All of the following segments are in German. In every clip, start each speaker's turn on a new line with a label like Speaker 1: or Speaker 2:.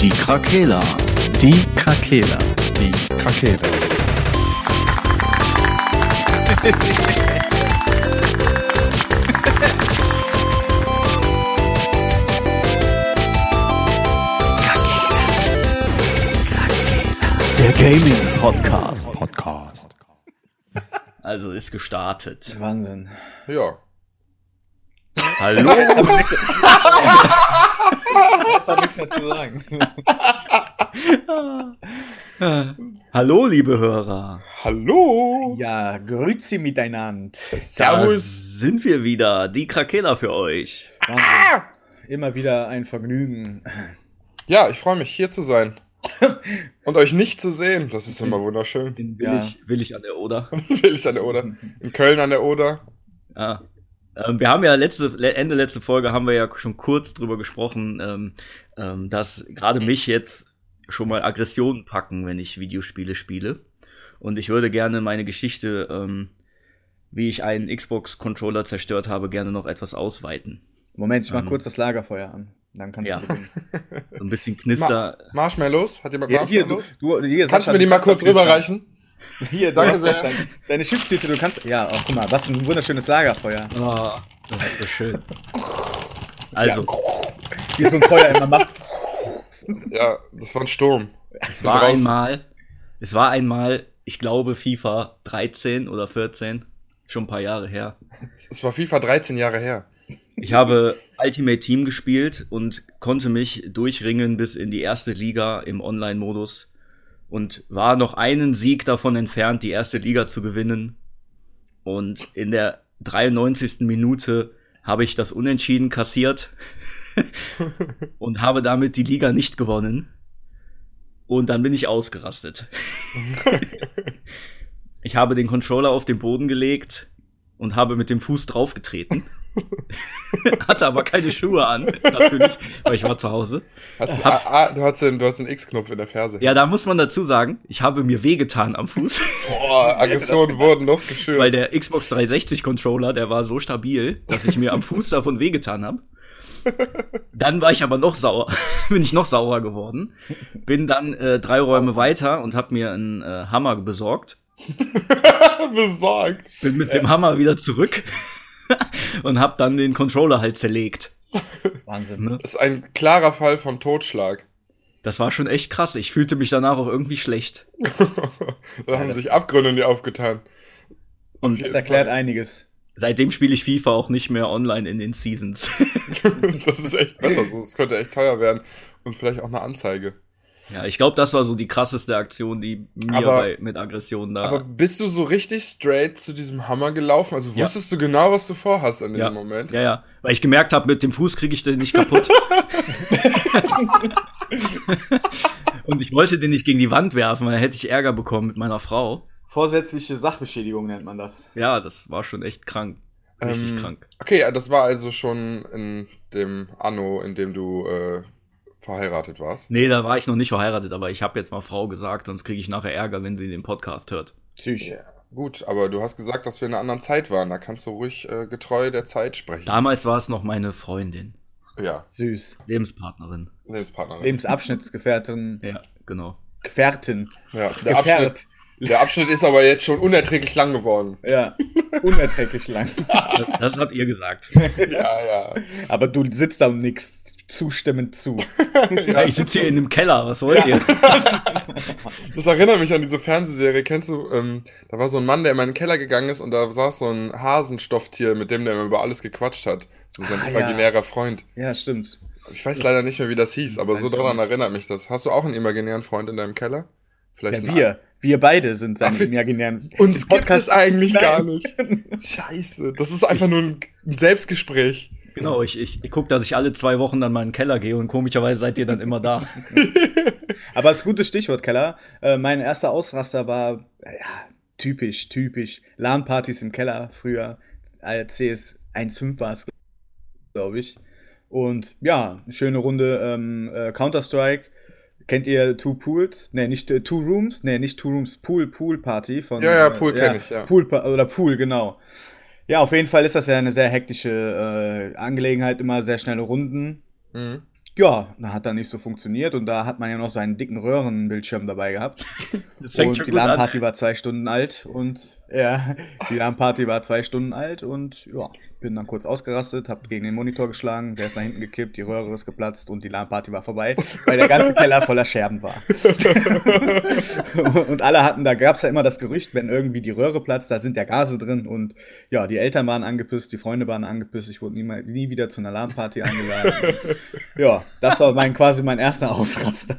Speaker 1: Die Krakela.
Speaker 2: Die Krakela.
Speaker 3: Die Krakela.
Speaker 2: Der Gaming Podcast.
Speaker 3: Podcast.
Speaker 1: Also ist gestartet.
Speaker 2: Wahnsinn.
Speaker 3: Ja.
Speaker 1: Hallo.
Speaker 2: Ich hab nichts mehr zu sagen.
Speaker 1: Hallo, liebe Hörer.
Speaker 3: Hallo.
Speaker 2: Ja, grüezi miteinander.
Speaker 1: Da
Speaker 3: Servus.
Speaker 1: sind wir wieder. Die Krakela für euch.
Speaker 2: Wahnsinn. Immer wieder ein Vergnügen.
Speaker 3: Ja, ich freue mich, hier zu sein. Und euch nicht zu sehen. Das ist immer wunderschön.
Speaker 1: In
Speaker 2: Ja.
Speaker 1: Willig, Willig an der Oder.
Speaker 3: Will ich an der Oder. In Köln an der Oder.
Speaker 1: Ja. Ähm, wir haben ja letzte, le- Ende letzte Folge haben wir ja schon kurz drüber gesprochen, ähm, ähm, dass gerade mich jetzt schon mal Aggressionen packen, wenn ich Videospiele spiele. Und ich würde gerne meine Geschichte, ähm, wie ich einen Xbox-Controller zerstört habe, gerne noch etwas ausweiten.
Speaker 2: Moment, ich mach
Speaker 1: Ähm.
Speaker 2: kurz das Lagerfeuer an. Dann kannst
Speaker 1: Ja.
Speaker 2: du beginnen.
Speaker 1: So ein bisschen Knister.
Speaker 3: Marshmallows? Hat jemand
Speaker 2: Hier, hier, du,
Speaker 3: Marshmallows?
Speaker 2: du, hier,
Speaker 3: Kannst du mir die mal kurz rüberreichen?
Speaker 2: Hier,
Speaker 3: Danke sehr.
Speaker 2: doch dein, deine Chipstüte, du kannst. Ja, oh, guck mal, was ein wunderschönes Lagerfeuer.
Speaker 1: Oh, das ist so schön. Also,
Speaker 2: Wie so ein Feuer immer macht.
Speaker 3: Ja, das war ein Sturm.
Speaker 1: es war
Speaker 3: draußen.
Speaker 1: einmal, es war einmal, ich glaube, FIFA 13 oder 14, schon ein paar Jahre her.
Speaker 3: Es war FIFA 13 Jahre her.
Speaker 1: Ich habe Ultimate Team gespielt und konnte mich durchringen bis in die erste Liga im Online-Modus und war noch einen Sieg davon entfernt, die erste Liga zu gewinnen. Und in der 93. Minute habe ich das Unentschieden kassiert und habe damit die Liga nicht gewonnen. Und dann bin ich ausgerastet. ich habe den Controller auf den Boden gelegt und habe mit dem Fuß draufgetreten. Hatte aber keine Schuhe an, natürlich, weil ich war zu Hause.
Speaker 3: Hat's, ah, ah, du hast den, den X-Knopf in der Ferse.
Speaker 1: Ja, da muss man dazu sagen, ich habe mir wehgetan am Fuß,
Speaker 3: Boah, Aggressionen wurden noch geschürt.
Speaker 1: weil der Xbox 360 Controller, der war so stabil, dass ich mir am Fuß davon wehgetan habe. Dann war ich aber noch sauer, bin ich noch saurer geworden. Bin dann äh, drei Räume weiter und habe mir einen äh, Hammer besorgt.
Speaker 3: Besorgt.
Speaker 1: Bin mit dem Hammer wieder zurück und habe dann den Controller halt zerlegt.
Speaker 2: Wahnsinn.
Speaker 1: Ne?
Speaker 3: Das ist ein klarer Fall von Totschlag.
Speaker 1: Das war schon echt krass. Ich fühlte mich danach auch irgendwie schlecht.
Speaker 3: da haben sich Abgründe in dir aufgetan.
Speaker 1: Und
Speaker 2: Das erklärt einiges.
Speaker 1: seitdem spiele ich FIFA auch nicht mehr online in den Seasons.
Speaker 3: das ist echt besser so. Das könnte echt teuer werden. Und vielleicht auch eine Anzeige.
Speaker 1: Ja, ich glaube, das war so die krasseste Aktion, die mir
Speaker 3: Aber-
Speaker 1: bei, mit Aggression da.
Speaker 3: Aber bist du so richtig straight zu diesem Hammer gelaufen? Also
Speaker 1: Ja.
Speaker 3: wusstest du genau, was du vorhast in diesem
Speaker 1: ja,
Speaker 3: Moment?
Speaker 1: ja, ja, weil ich gemerkt habe, mit dem Fuß kriege ich den nicht kaputt. Und ich wollte den nicht gegen die Wand werfen, weil dann hätte ich Ärger bekommen mit meiner Frau.
Speaker 2: Vorsätzliche Sachbeschädigung nennt man das.
Speaker 1: Ja, das war schon echt krank. Richtig
Speaker 3: Ähm,
Speaker 1: krank.
Speaker 3: Okay, ja, das war also schon in dem Anno, in dem du äh, verheiratet warst.
Speaker 1: Nee, da war ich noch nicht verheiratet, aber ich habe jetzt mal Frau gesagt, sonst kriege ich nachher Ärger, wenn sie den Podcast hört.
Speaker 2: Psych.
Speaker 3: Ja, gut, aber du hast gesagt, dass wir in einer anderen Zeit waren. Da kannst du ruhig äh, getreu der Zeit sprechen.
Speaker 1: Damals war es noch meine Freundin,
Speaker 3: Ja,
Speaker 2: Süß.
Speaker 1: Lebenspartnerin.
Speaker 3: Lebenspartnerin.
Speaker 2: Lebensabschnittsgefährtin.
Speaker 1: Ja, genau.
Speaker 2: Gefährtin.
Speaker 3: ja, der Abschnitt,
Speaker 2: Gefährt.
Speaker 3: Der Abschnitt ist aber jetzt schon unerträglich lang geworden.
Speaker 2: Ja. Unerträglich lang.
Speaker 1: Das habt ihr gesagt.
Speaker 3: ja, ja.
Speaker 2: Aber du sitzt da und nix zustimmend zu.
Speaker 1: Ja, ich sitze hier in einem Keller, was wollt ihr?
Speaker 3: Das erinnert mich an diese Fernsehserie. Kennst du, ähm, da war so ein Mann, der in meinen Keller gegangen ist und da saß so ein Hasenstofftier, mit dem der immer über alles gequatscht hat. So sein
Speaker 2: Ah, ja.
Speaker 3: imaginärer Freund.
Speaker 2: Ja, stimmt.
Speaker 3: Ich weiß
Speaker 2: Das-
Speaker 3: leider nicht mehr, wie das hieß, aber so daran erinnert mich das. Hast du auch einen imaginären Freund in deinem Keller? Vielleicht
Speaker 2: Ja, wir. Wir beide sind seine
Speaker 3: Ach,
Speaker 2: imaginären.
Speaker 3: Uns gibt es eigentlich
Speaker 2: Nein.
Speaker 3: gar nicht. Scheiße. Das ist einfach nur ein Selbstgespräch.
Speaker 1: Genau, ich, ich, ich gucke, dass ich alle zwei Wochen dann mal in den Keller gehe und komischerweise seid ihr dann immer da.
Speaker 2: Aber das gute Stichwort, Keller. Äh, mein erster Ausraster war, äh, ja, typisch, typisch. LAN-Partys im Keller früher. Äh, CS 1.5 war es, glaube ich. Und ja, eine schöne Runde ähm, äh, Counter-Strike. Kennt ihr Two Pools? Ne, nicht äh, Two Rooms? Ne, nicht Two Rooms, Pool, Pool Party von.
Speaker 3: Ja, ja,
Speaker 2: äh,
Speaker 3: Pool kenn ich, ja.
Speaker 2: Pool oder Pool, genau. Ja, auf jeden Fall ist das ja eine sehr hektische äh, Angelegenheit, immer sehr schnelle Runden.
Speaker 3: Mhm.
Speaker 2: Ja, da hat dann nicht so funktioniert und da hat man ja noch seinen dicken Röhrenbildschirm dabei gehabt. Und die. LAN-Party war zwei Stunden alt und ja, die LAN-Party war zwei Stunden alt und ja, bin dann kurz ausgerastet, hab gegen den Monitor geschlagen, der ist nach hinten gekippt, die Röhre ist geplatzt und die LAN-Party war vorbei, weil der ganze Keller voller Scherben war. und alle hatten, da gab es ja immer das Gerücht, wenn irgendwie die Röhre platzt, da sind ja Gase drin und ja, die Eltern waren angepisst, die Freunde waren angepisst, ich wurde nie, mal, nie wieder zu einer LAN-Party eingeladen. ja, das war mein, quasi mein erster Ausraster.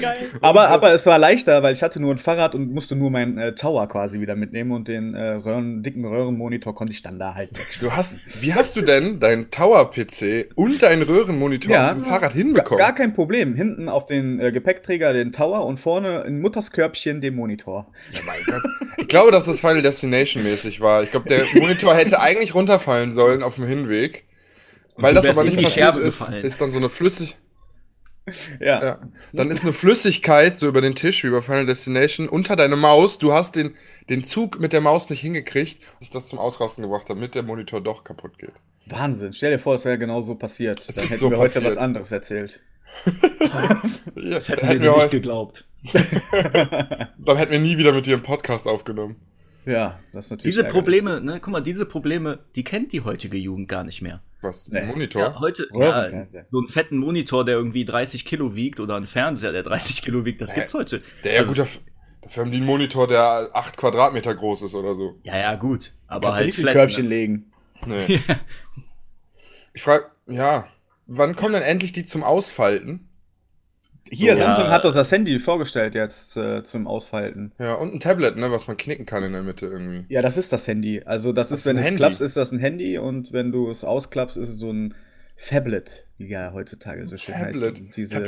Speaker 1: Geil.
Speaker 2: Aber, aber es war leichter, weil ich hatte nur ein Fahrrad und musste nur meinen äh, Tower quasi wieder mitnehmen und den äh, Röhren, dicken Röhrenmonitor konnte ich dann da halt.
Speaker 3: Du hast, wie hast du denn deinen Tower-PC und deinen Röhrenmonitor
Speaker 2: Ja.
Speaker 3: auf dem Fahrrad hinbekommen?
Speaker 2: Gar kein Problem. Hinten auf den äh, Gepäckträger den Tower und vorne in Mutters Körbchen den Monitor.
Speaker 3: Ja, mein Gott. Ich glaube, dass das Final Destination mäßig war. Ich glaube, der Monitor hätte eigentlich runterfallen sollen auf dem Hinweg. Weil das aber nicht passiert ist,
Speaker 1: gefallen.
Speaker 3: ist dann so eine Flüssig
Speaker 2: Ja.
Speaker 3: ja. Dann ist eine Flüssigkeit so über den Tisch wie bei Final Destination unter deine Maus. Du hast den, den Zug mit der Maus nicht hingekriegt, dass ich das zum Ausrasten gebracht habe, damit der Monitor doch kaputt geht.
Speaker 2: Wahnsinn. Stell dir vor, es wäre genau so passiert.
Speaker 3: Es
Speaker 2: Dann hätten
Speaker 3: so
Speaker 2: wir heute
Speaker 3: passiert.
Speaker 2: was anderes erzählt.
Speaker 3: Ja,
Speaker 1: Das hätten
Speaker 3: hätten
Speaker 1: wir
Speaker 3: wir
Speaker 1: dir nicht
Speaker 3: heute,
Speaker 1: geglaubt.
Speaker 3: dann hätten wir nie wieder mit dir einen Podcast aufgenommen.
Speaker 2: Ja, das ist natürlich.
Speaker 1: Diese
Speaker 2: ärgerlich.
Speaker 1: Probleme, ne, guck mal, diese Probleme, die kennt die heutige Jugend gar nicht mehr.
Speaker 3: Was?
Speaker 2: Nee.
Speaker 3: Ein Monitor?
Speaker 1: Ja, heute, ja,
Speaker 2: Röhrenfernseher.
Speaker 1: so einen fetten Monitor, der irgendwie 30 Kilo wiegt oder ein Fernseher, der 30 Kilo wiegt, das
Speaker 3: Hä?
Speaker 1: gibt's heute.
Speaker 3: Der, ja
Speaker 1: Also-
Speaker 3: gut, dafür, haben die einen Monitor, der 8 Quadratmeter groß ist oder so.
Speaker 1: Ja, ja, gut. Aber
Speaker 2: Kannst
Speaker 1: halt
Speaker 2: nicht
Speaker 1: flat,
Speaker 2: Körbchen
Speaker 1: ne?
Speaker 2: legen.
Speaker 3: Nee. Ich frage, ja, wann kommen denn endlich die zum Ausfalten?
Speaker 2: Hier,
Speaker 1: So,
Speaker 2: Samsung
Speaker 1: ja.
Speaker 2: hat uns das Handy vorgestellt jetzt äh, zum Ausfalten.
Speaker 3: Ja, und ein Tablet, ne, was man knicken kann in der Mitte irgendwie.
Speaker 2: Ja, das ist das Handy. Also das,
Speaker 3: Das
Speaker 2: ist, wenn du es klappst, ist das ein Handy und wenn du es ausklappst, ist es so ein Phablet, wie ja heutzutage so schön
Speaker 3: Tablet.
Speaker 2: heißt. Diese,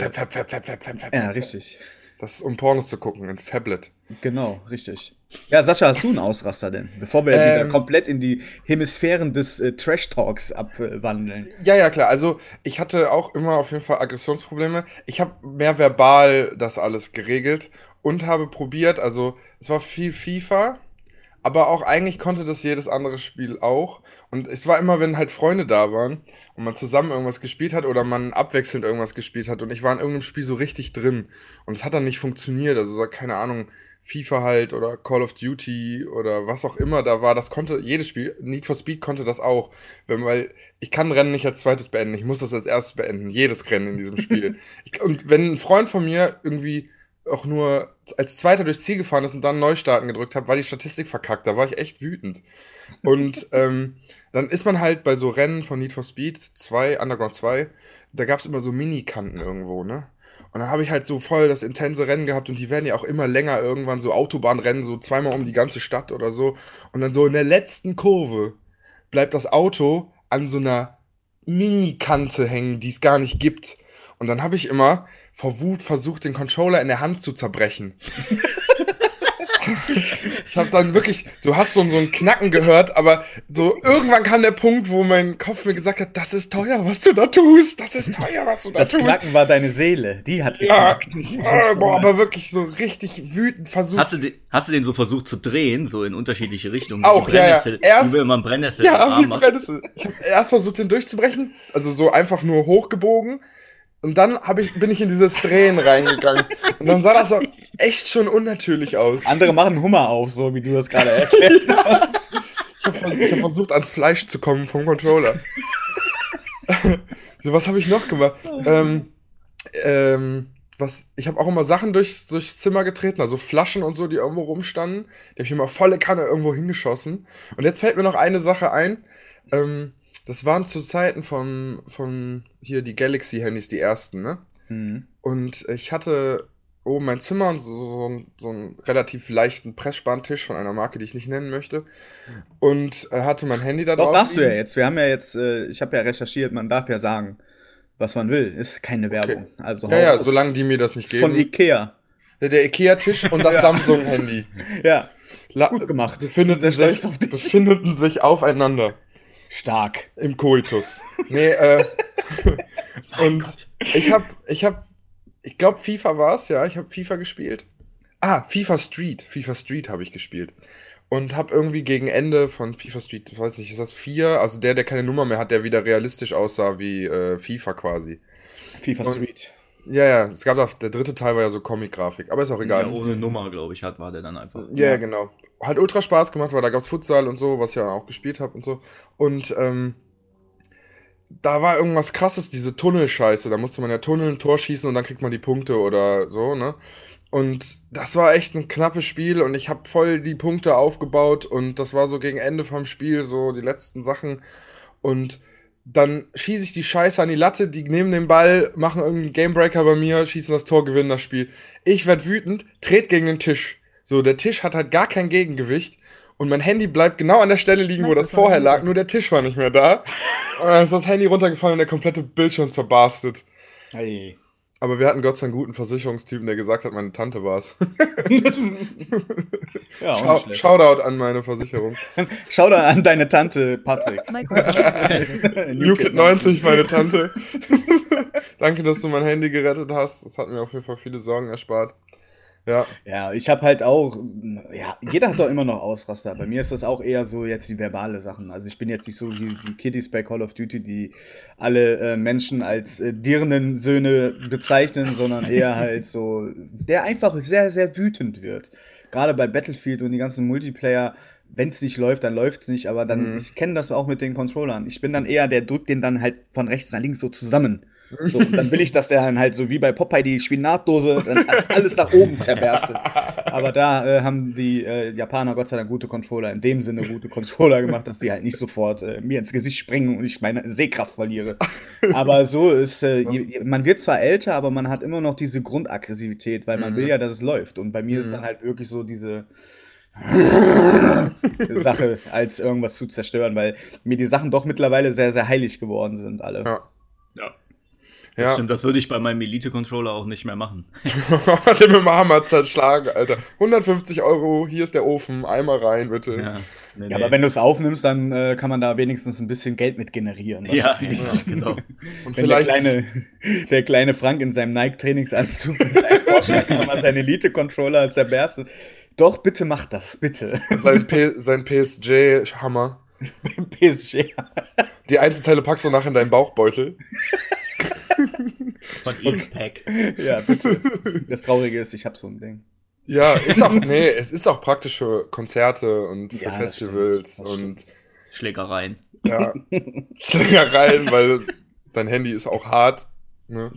Speaker 2: ja, richtig.
Speaker 3: Das ist um Pornos zu gucken, ein Fablet.
Speaker 2: Genau, richtig. Ja, Sascha, hast du einen Ausraster denn? Bevor wir
Speaker 3: Ähm.
Speaker 2: wieder komplett in die Hemisphären des äh, Trash-Talks abwandeln.
Speaker 3: Ja, ja, klar. Also ich hatte auch immer auf jeden Fall Aggressionsprobleme. Ich habe mehr verbal das alles geregelt und habe probiert, also es war viel FIFA, aber auch eigentlich konnte das jedes andere Spiel auch. Und es war immer, wenn halt Freunde da waren und man zusammen irgendwas gespielt hat oder man abwechselnd irgendwas gespielt hat und ich war in irgendeinem Spiel so richtig drin und es hat dann nicht funktioniert. Also so, keine Ahnung, FIFA halt oder Call of Duty oder was auch immer da war, das konnte jedes Spiel, Need for Speed konnte das auch, wenn, weil ich kann Rennen nicht als zweites beenden, ich muss das als erstes beenden, jedes Rennen in diesem Spiel. ich, und wenn ein Freund von mir irgendwie auch nur als Zweiter durchs Ziel gefahren ist und dann Neustarten gedrückt hat, war die Statistik verkackt, da war ich echt wütend. Und ähm, dann ist man halt bei so Rennen von Need for Speed 2, Underground 2, da gab es immer so Minikanten irgendwo, ne? Und dann habe ich halt so voll das intense Rennen gehabt und die werden ja auch immer länger irgendwann, so Autobahnrennen, so zweimal um die ganze Stadt oder so. Und dann so in der letzten Kurve bleibt das Auto an so einer Mini-Kante hängen, die es gar nicht gibt. Und dann habe ich immer vor Wut versucht, den Controller in der Hand zu zerbrechen. ich habe dann wirklich, so hast du so ein Knacken gehört, aber so irgendwann kam der Punkt, wo mein Kopf mir gesagt hat, das ist teuer, was du da tust, das ist teuer, was du da
Speaker 2: Das
Speaker 3: tust.
Speaker 2: Knacken war deine Seele, die hat
Speaker 3: Ja,
Speaker 2: geknackt. das
Speaker 3: äh, boah, aber wirklich so richtig wütend versucht.
Speaker 1: Hast du, den, hast du den so versucht zu drehen, so in unterschiedliche Richtungen?
Speaker 3: Auch, ja, ja.
Speaker 1: Brennnessel-
Speaker 3: Erst-
Speaker 1: Wie will man Brennnessel
Speaker 3: Ja, wie? Brennnessel. Ich habe erst versucht, den durchzubrechen, also so einfach nur hochgebogen. Und dann ich, bin ich in dieses Drehen reingegangen. Und dann sah das so echt schon unnatürlich aus.
Speaker 2: Andere machen Hummer auf, so wie du das gerade erklärt hast.
Speaker 3: Ich habe hab versucht, ans Fleisch zu kommen vom Controller. so, was habe ich noch gemacht? Ähm, ähm, was, ich habe auch immer Sachen durchs, durchs Zimmer getreten, also Flaschen und so, die irgendwo rumstanden. Die habe ich immer volle Kanne irgendwo hingeschossen. Und jetzt fällt mir noch eine Sache ein. Ähm, das waren zu Zeiten von, von hier die Galaxy-Handys, die ersten, ne?
Speaker 2: Mhm.
Speaker 3: Und ich hatte oben mein Zimmer und so, so, einen- so einen relativ leichten Pressspantisch von einer Marke, die ich nicht nennen möchte. Und äh, hatte mein Handy da
Speaker 2: Doch,
Speaker 3: drauf.
Speaker 2: darfst du ja jetzt. Wir haben ja jetzt, äh, ich habe ja recherchiert, man darf ja sagen, was man will. Ist keine Werbung. Also
Speaker 3: Ja, ja, solange die mir das nicht
Speaker 2: von
Speaker 3: geben.
Speaker 2: Ikea.
Speaker 3: Der, der Ikea-Tisch und das
Speaker 2: Ja.
Speaker 3: Samsung-Handy.
Speaker 2: Ja,
Speaker 3: La-
Speaker 2: gut gemacht. Sehr
Speaker 3: sich, befinden sich aufeinander
Speaker 2: Stark.
Speaker 3: im Koitus. Nee, äh. und
Speaker 1: Gott.
Speaker 3: ich hab, ich hab, ich glaube FIFA war's, ja, ich habe FIFA gespielt. Ah, FIFA Street. FIFA Street habe ich gespielt. und habe irgendwie gegen Ende von FIFA Street, weiß nicht, ist das 4, also der, der keine Nummer mehr hat, der wieder realistisch aussah wie äh, FIFA quasi.
Speaker 2: FIFA und, Street.
Speaker 3: Ja, ja, es gab auch, der dritte Teil war ja so Comic-Grafik, aber ist auch egal.
Speaker 1: Ja, ohne Nummer, glaube ich, hat, war der dann einfach.
Speaker 3: Ja, ja, genau. Hat ultra Spaß gemacht, weil da gab es Futsal und so, was ich ja auch gespielt habe und so. Und ähm, da war irgendwas krasses, diese Tunnelscheiße. Da musste man ja Tunnel, ein Tor schießen und dann kriegt man die Punkte oder so, ne? Und das war echt ein knappes Spiel und ich habe voll die Punkte aufgebaut und das war so gegen Ende vom Spiel, so die letzten Sachen. Und dann schieße ich die Scheiße an die Latte, die nehmen den Ball, machen irgendeinen Gamebreaker bei mir, schießen das Tor, gewinnen das Spiel. Ich werd wütend, tret gegen den Tisch. So, der Tisch hat halt gar kein Gegengewicht und mein Handy bleibt genau an der Stelle liegen, wo das vorher lag, nur der Tisch war nicht mehr da. Und dann ist das Handy runtergefallen und der komplette Bildschirm zerbarstet. Hey. Aber wir hatten Gott sei Dank einen guten Versicherungstypen, der gesagt hat, meine Tante war es. ja, Schau Shoutout an meine Versicherung.
Speaker 2: Shoutout an deine Tante, Patrick.
Speaker 3: Newkid 90, meine Tante. Danke, dass du mein Handy gerettet hast. Das hat mir auf jeden Fall viele Sorgen erspart. Ja.
Speaker 2: Ja, ich habe halt auch, ja, jeder hat doch immer noch Ausraster. Bei mir ist das auch eher so jetzt die verbale Sachen. Also ich bin jetzt nicht so wie die Kiddies bei Call of Duty, die alle äh, Menschen als äh, Dirnensöhne bezeichnen, sondern eher halt so, der einfach sehr, sehr wütend wird. Gerade bei Battlefield und die ganzen Multiplayer, wenn es nicht läuft, dann läuft es nicht, aber dann, mhm. ich kenne das auch mit den Controllern. Ich bin dann eher, der drückt den dann halt von rechts nach links so zusammen. So, dann will ich, dass der dann halt so wie bei Popeye die Spinatdose dann alles nach oben zerberstet. Aber da äh, haben die äh, Japaner Gott sei Dank gute Controller, in dem Sinne gute Controller gemacht, dass die halt nicht sofort äh, mir ins Gesicht springen und ich meine Sehkraft verliere. Aber so ist, äh, je, man wird zwar älter, aber man hat immer noch diese Grundaggressivität, weil man mhm. will ja, dass es läuft. Und bei mir mhm. ist dann halt wirklich so diese Sache, als irgendwas zu zerstören, weil mir die Sachen doch mittlerweile sehr, sehr heilig geworden sind, alle.
Speaker 1: Ja. ja. Ja. Stimmt, das würde ich bei meinem Elite-Controller auch nicht mehr machen.
Speaker 3: Den mit dem Hammer zerschlagen, Alter. 150 Euro, hier ist der Ofen, einmal rein, bitte.
Speaker 2: Ja, nee, ja aber wenn du es aufnimmst, dann äh, kann man da wenigstens ein bisschen Geld mit generieren.
Speaker 1: Ja, ja, genau.
Speaker 2: Und wenn vielleicht der kleine, der kleine Frank in seinem Nike-Trainingsanzug kann man seinen Elite-Controller als der Bärste. Doch, bitte mach das, bitte.
Speaker 3: Sein, sein PSG-Hammer. PSG. Die Einzelteile packst du nachher in deinen Bauchbeutel.
Speaker 1: Von Eastpack.
Speaker 2: Ja, bitte. Das Traurige ist, ich habe so ein Ding.
Speaker 3: Ja, ist auch, nee, es ist auch praktisch für Konzerte und für ja, Festivals das stimmt, das und
Speaker 1: Schlägereien.
Speaker 3: Ja, Schlägereien, weil dein Handy ist auch hart. Ne?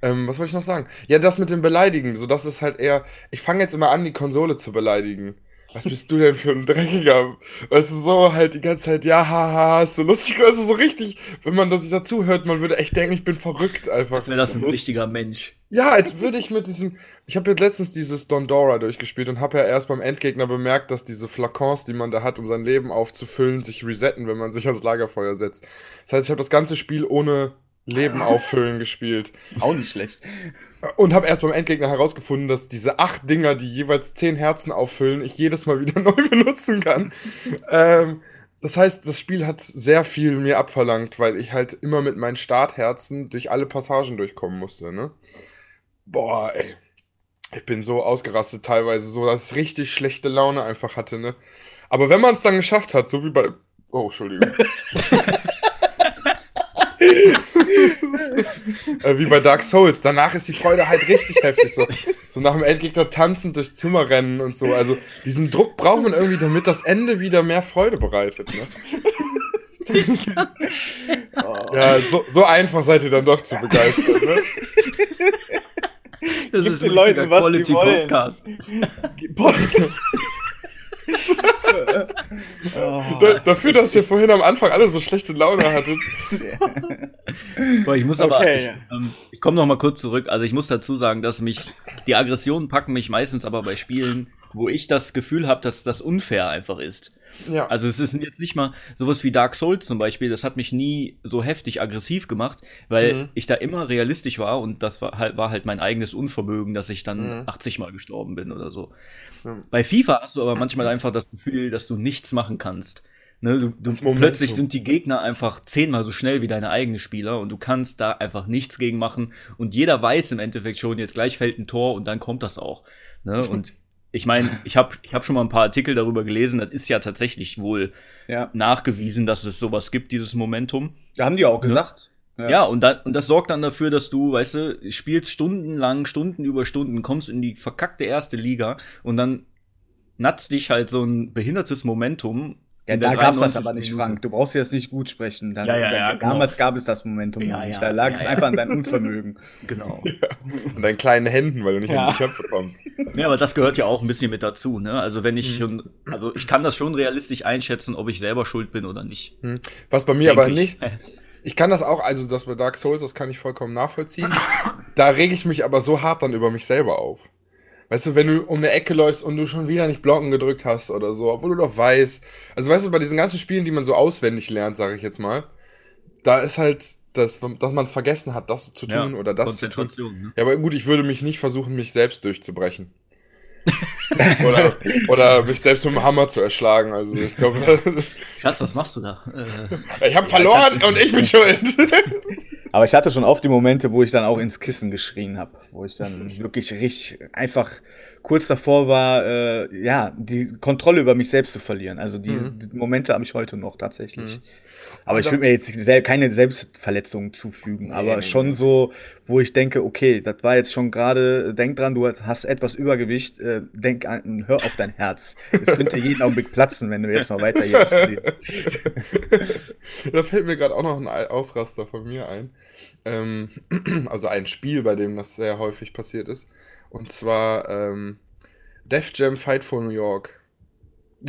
Speaker 3: Ähm, was wollte ich noch sagen? Ja, das mit dem Beleidigen, so das ist halt eher. Ich fange jetzt immer an, die Konsole zu beleidigen was bist du denn für ein Dreckiger? Weißt du, so halt die ganze Zeit, ja, haha, ist so lustig, also so richtig, wenn man das dazu hört, man würde echt denken, ich bin verrückt einfach.
Speaker 1: Wäre das ein richtiger Mensch.
Speaker 3: Ja, als würde ich mit diesem, ich habe jetzt letztens dieses Dondora durchgespielt und habe ja erst beim Endgegner bemerkt, dass diese Flakons, die man da hat, um sein Leben aufzufüllen, sich resetten, wenn man sich ans Lagerfeuer setzt. Das heißt, ich habe das ganze Spiel ohne Leben auffüllen gespielt.
Speaker 2: Auch nicht schlecht.
Speaker 3: Und habe erst beim Endgegner herausgefunden, dass diese acht Dinger, die jeweils zehn Herzen auffüllen, ich jedes Mal wieder neu benutzen kann. ähm, das heißt, das Spiel hat sehr viel mir abverlangt, weil ich halt immer mit meinen Startherzen durch alle Passagen durchkommen musste, ne? Boah, ey. Ich bin so ausgerastet teilweise, so dass ich richtig schlechte Laune einfach hatte, ne? Aber wenn man es dann geschafft hat, so wie bei. Oh, Entschuldigung. äh, wie bei Dark Souls. Danach ist die Freude halt richtig heftig. So, so nach dem Endgegner tanzend durchs Zimmer rennen und so. Also diesen Druck braucht man irgendwie, damit das Ende wieder mehr Freude bereitet. Ne? Ja, so, so einfach seid ihr dann doch zu begeistern. Ne?
Speaker 1: Das Gibt's ist ein Leuten was Quality Podcast. Podcast.
Speaker 3: oh. da, dafür, dass ihr vorhin am Anfang alle so schlechte Laune hattet.
Speaker 1: Boah, ich muss aber, okay. ich, ähm, ich komme noch mal kurz zurück. Also ich muss dazu sagen, dass mich die Aggressionen packen mich meistens aber bei Spielen, wo ich das Gefühl habe, dass das unfair einfach ist. Ja. Also es ist jetzt nicht mal sowas wie Dark Souls zum Beispiel, das hat mich nie so heftig aggressiv gemacht, weil mhm. ich da immer realistisch war und das war halt, war halt mein eigenes Unvermögen, dass ich dann mhm. 80 Mal gestorben bin oder so. Bei FIFA hast du aber manchmal einfach das Gefühl, dass du nichts machen kannst. Ne, du, du plötzlich sind die Gegner einfach zehnmal so schnell wie deine eigenen Spieler und du kannst da einfach nichts gegen machen und jeder weiß im Endeffekt schon, jetzt gleich fällt ein Tor und dann kommt das auch. Ne? Und ich meine, ich habe ich hab schon mal ein paar Artikel darüber gelesen. Das ist ja tatsächlich wohl
Speaker 2: Ja.
Speaker 1: nachgewiesen, dass es sowas gibt, dieses Momentum.
Speaker 2: Da haben die auch gesagt.
Speaker 1: Ja, und, dann, und das sorgt dann dafür, dass du, weißt du, spielst stundenlang, Stunden über Stunden, kommst in die verkackte erste Liga und dann natzt dich halt so ein behindertes Momentum.
Speaker 2: Ja,
Speaker 1: in der
Speaker 2: da gab es das
Speaker 1: 93.
Speaker 2: aber nicht. Frank. Du brauchst jetzt nicht gut sprechen. Da,
Speaker 1: Ja, ja, ja, genau.
Speaker 2: Damals gab es das Momentum
Speaker 1: Ja,
Speaker 2: nicht.
Speaker 1: ja,
Speaker 2: Da lag
Speaker 1: ja,
Speaker 2: es
Speaker 1: ja.
Speaker 2: einfach an deinem Unvermögen.
Speaker 1: Genau.
Speaker 3: An deinen kleinen Händen, weil du nicht
Speaker 2: Ja.
Speaker 3: in die Köpfe kommst.
Speaker 1: Ja, aber das gehört ja auch ein bisschen mit dazu, ne? Also wenn
Speaker 2: Mhm.
Speaker 1: ich schon, also ich kann das schon realistisch einschätzen, ob ich selber schuld bin oder nicht.
Speaker 3: Was bei mir
Speaker 1: Denk
Speaker 3: aber
Speaker 1: ich.
Speaker 3: nicht. Ich kann das auch, also das bei Dark Souls, das kann ich vollkommen nachvollziehen. Da rege ich mich aber so hart dann über mich selber auf. Weißt du, wenn du um eine Ecke läufst und du schon wieder nicht Blocken gedrückt hast oder so, obwohl du doch weißt. Also weißt du, bei diesen ganzen Spielen, die man so auswendig lernt, sage ich jetzt mal, da ist halt, das, dass man es vergessen hat, das zu tun oder das zu tun.
Speaker 1: Konzentration, ne?
Speaker 3: Ja, aber gut, ich würde mich nicht versuchen, mich selbst durchzubrechen. oder, oder mich selbst mit dem Hammer zu erschlagen. Also ich glaube,
Speaker 1: Schatz, was machst du da? Äh,
Speaker 3: ich habe verloren und ich bin schuld.
Speaker 2: Aber ich hatte schon oft die Momente, wo ich dann auch ins Kissen geschrien habe, wo ich dann wirklich richtig einfach kurz davor war, äh, ja, die Kontrolle über mich selbst zu verlieren. Also die,
Speaker 3: Mhm.
Speaker 2: die Momente habe ich heute noch tatsächlich.
Speaker 3: Mhm.
Speaker 2: Aber ich
Speaker 3: Also-
Speaker 2: würde mir jetzt sel keine Selbstverletzungen zufügen,
Speaker 3: Nee,
Speaker 2: aber
Speaker 3: nee,
Speaker 2: schon
Speaker 3: nee.
Speaker 2: so, wo ich denke, okay, das war jetzt schon gerade, denk dran, du hast etwas Übergewicht, äh, denk an, hör auf dein Herz. Es könnte jeden Augenblick platzen, wenn du jetzt noch weiter hier
Speaker 3: da fällt mir gerade auch noch ein Ei- Ausraster von mir ein. Ähm, also ein Spiel, bei dem das sehr häufig passiert ist. Und zwar ähm, Def Jam Fight for New York.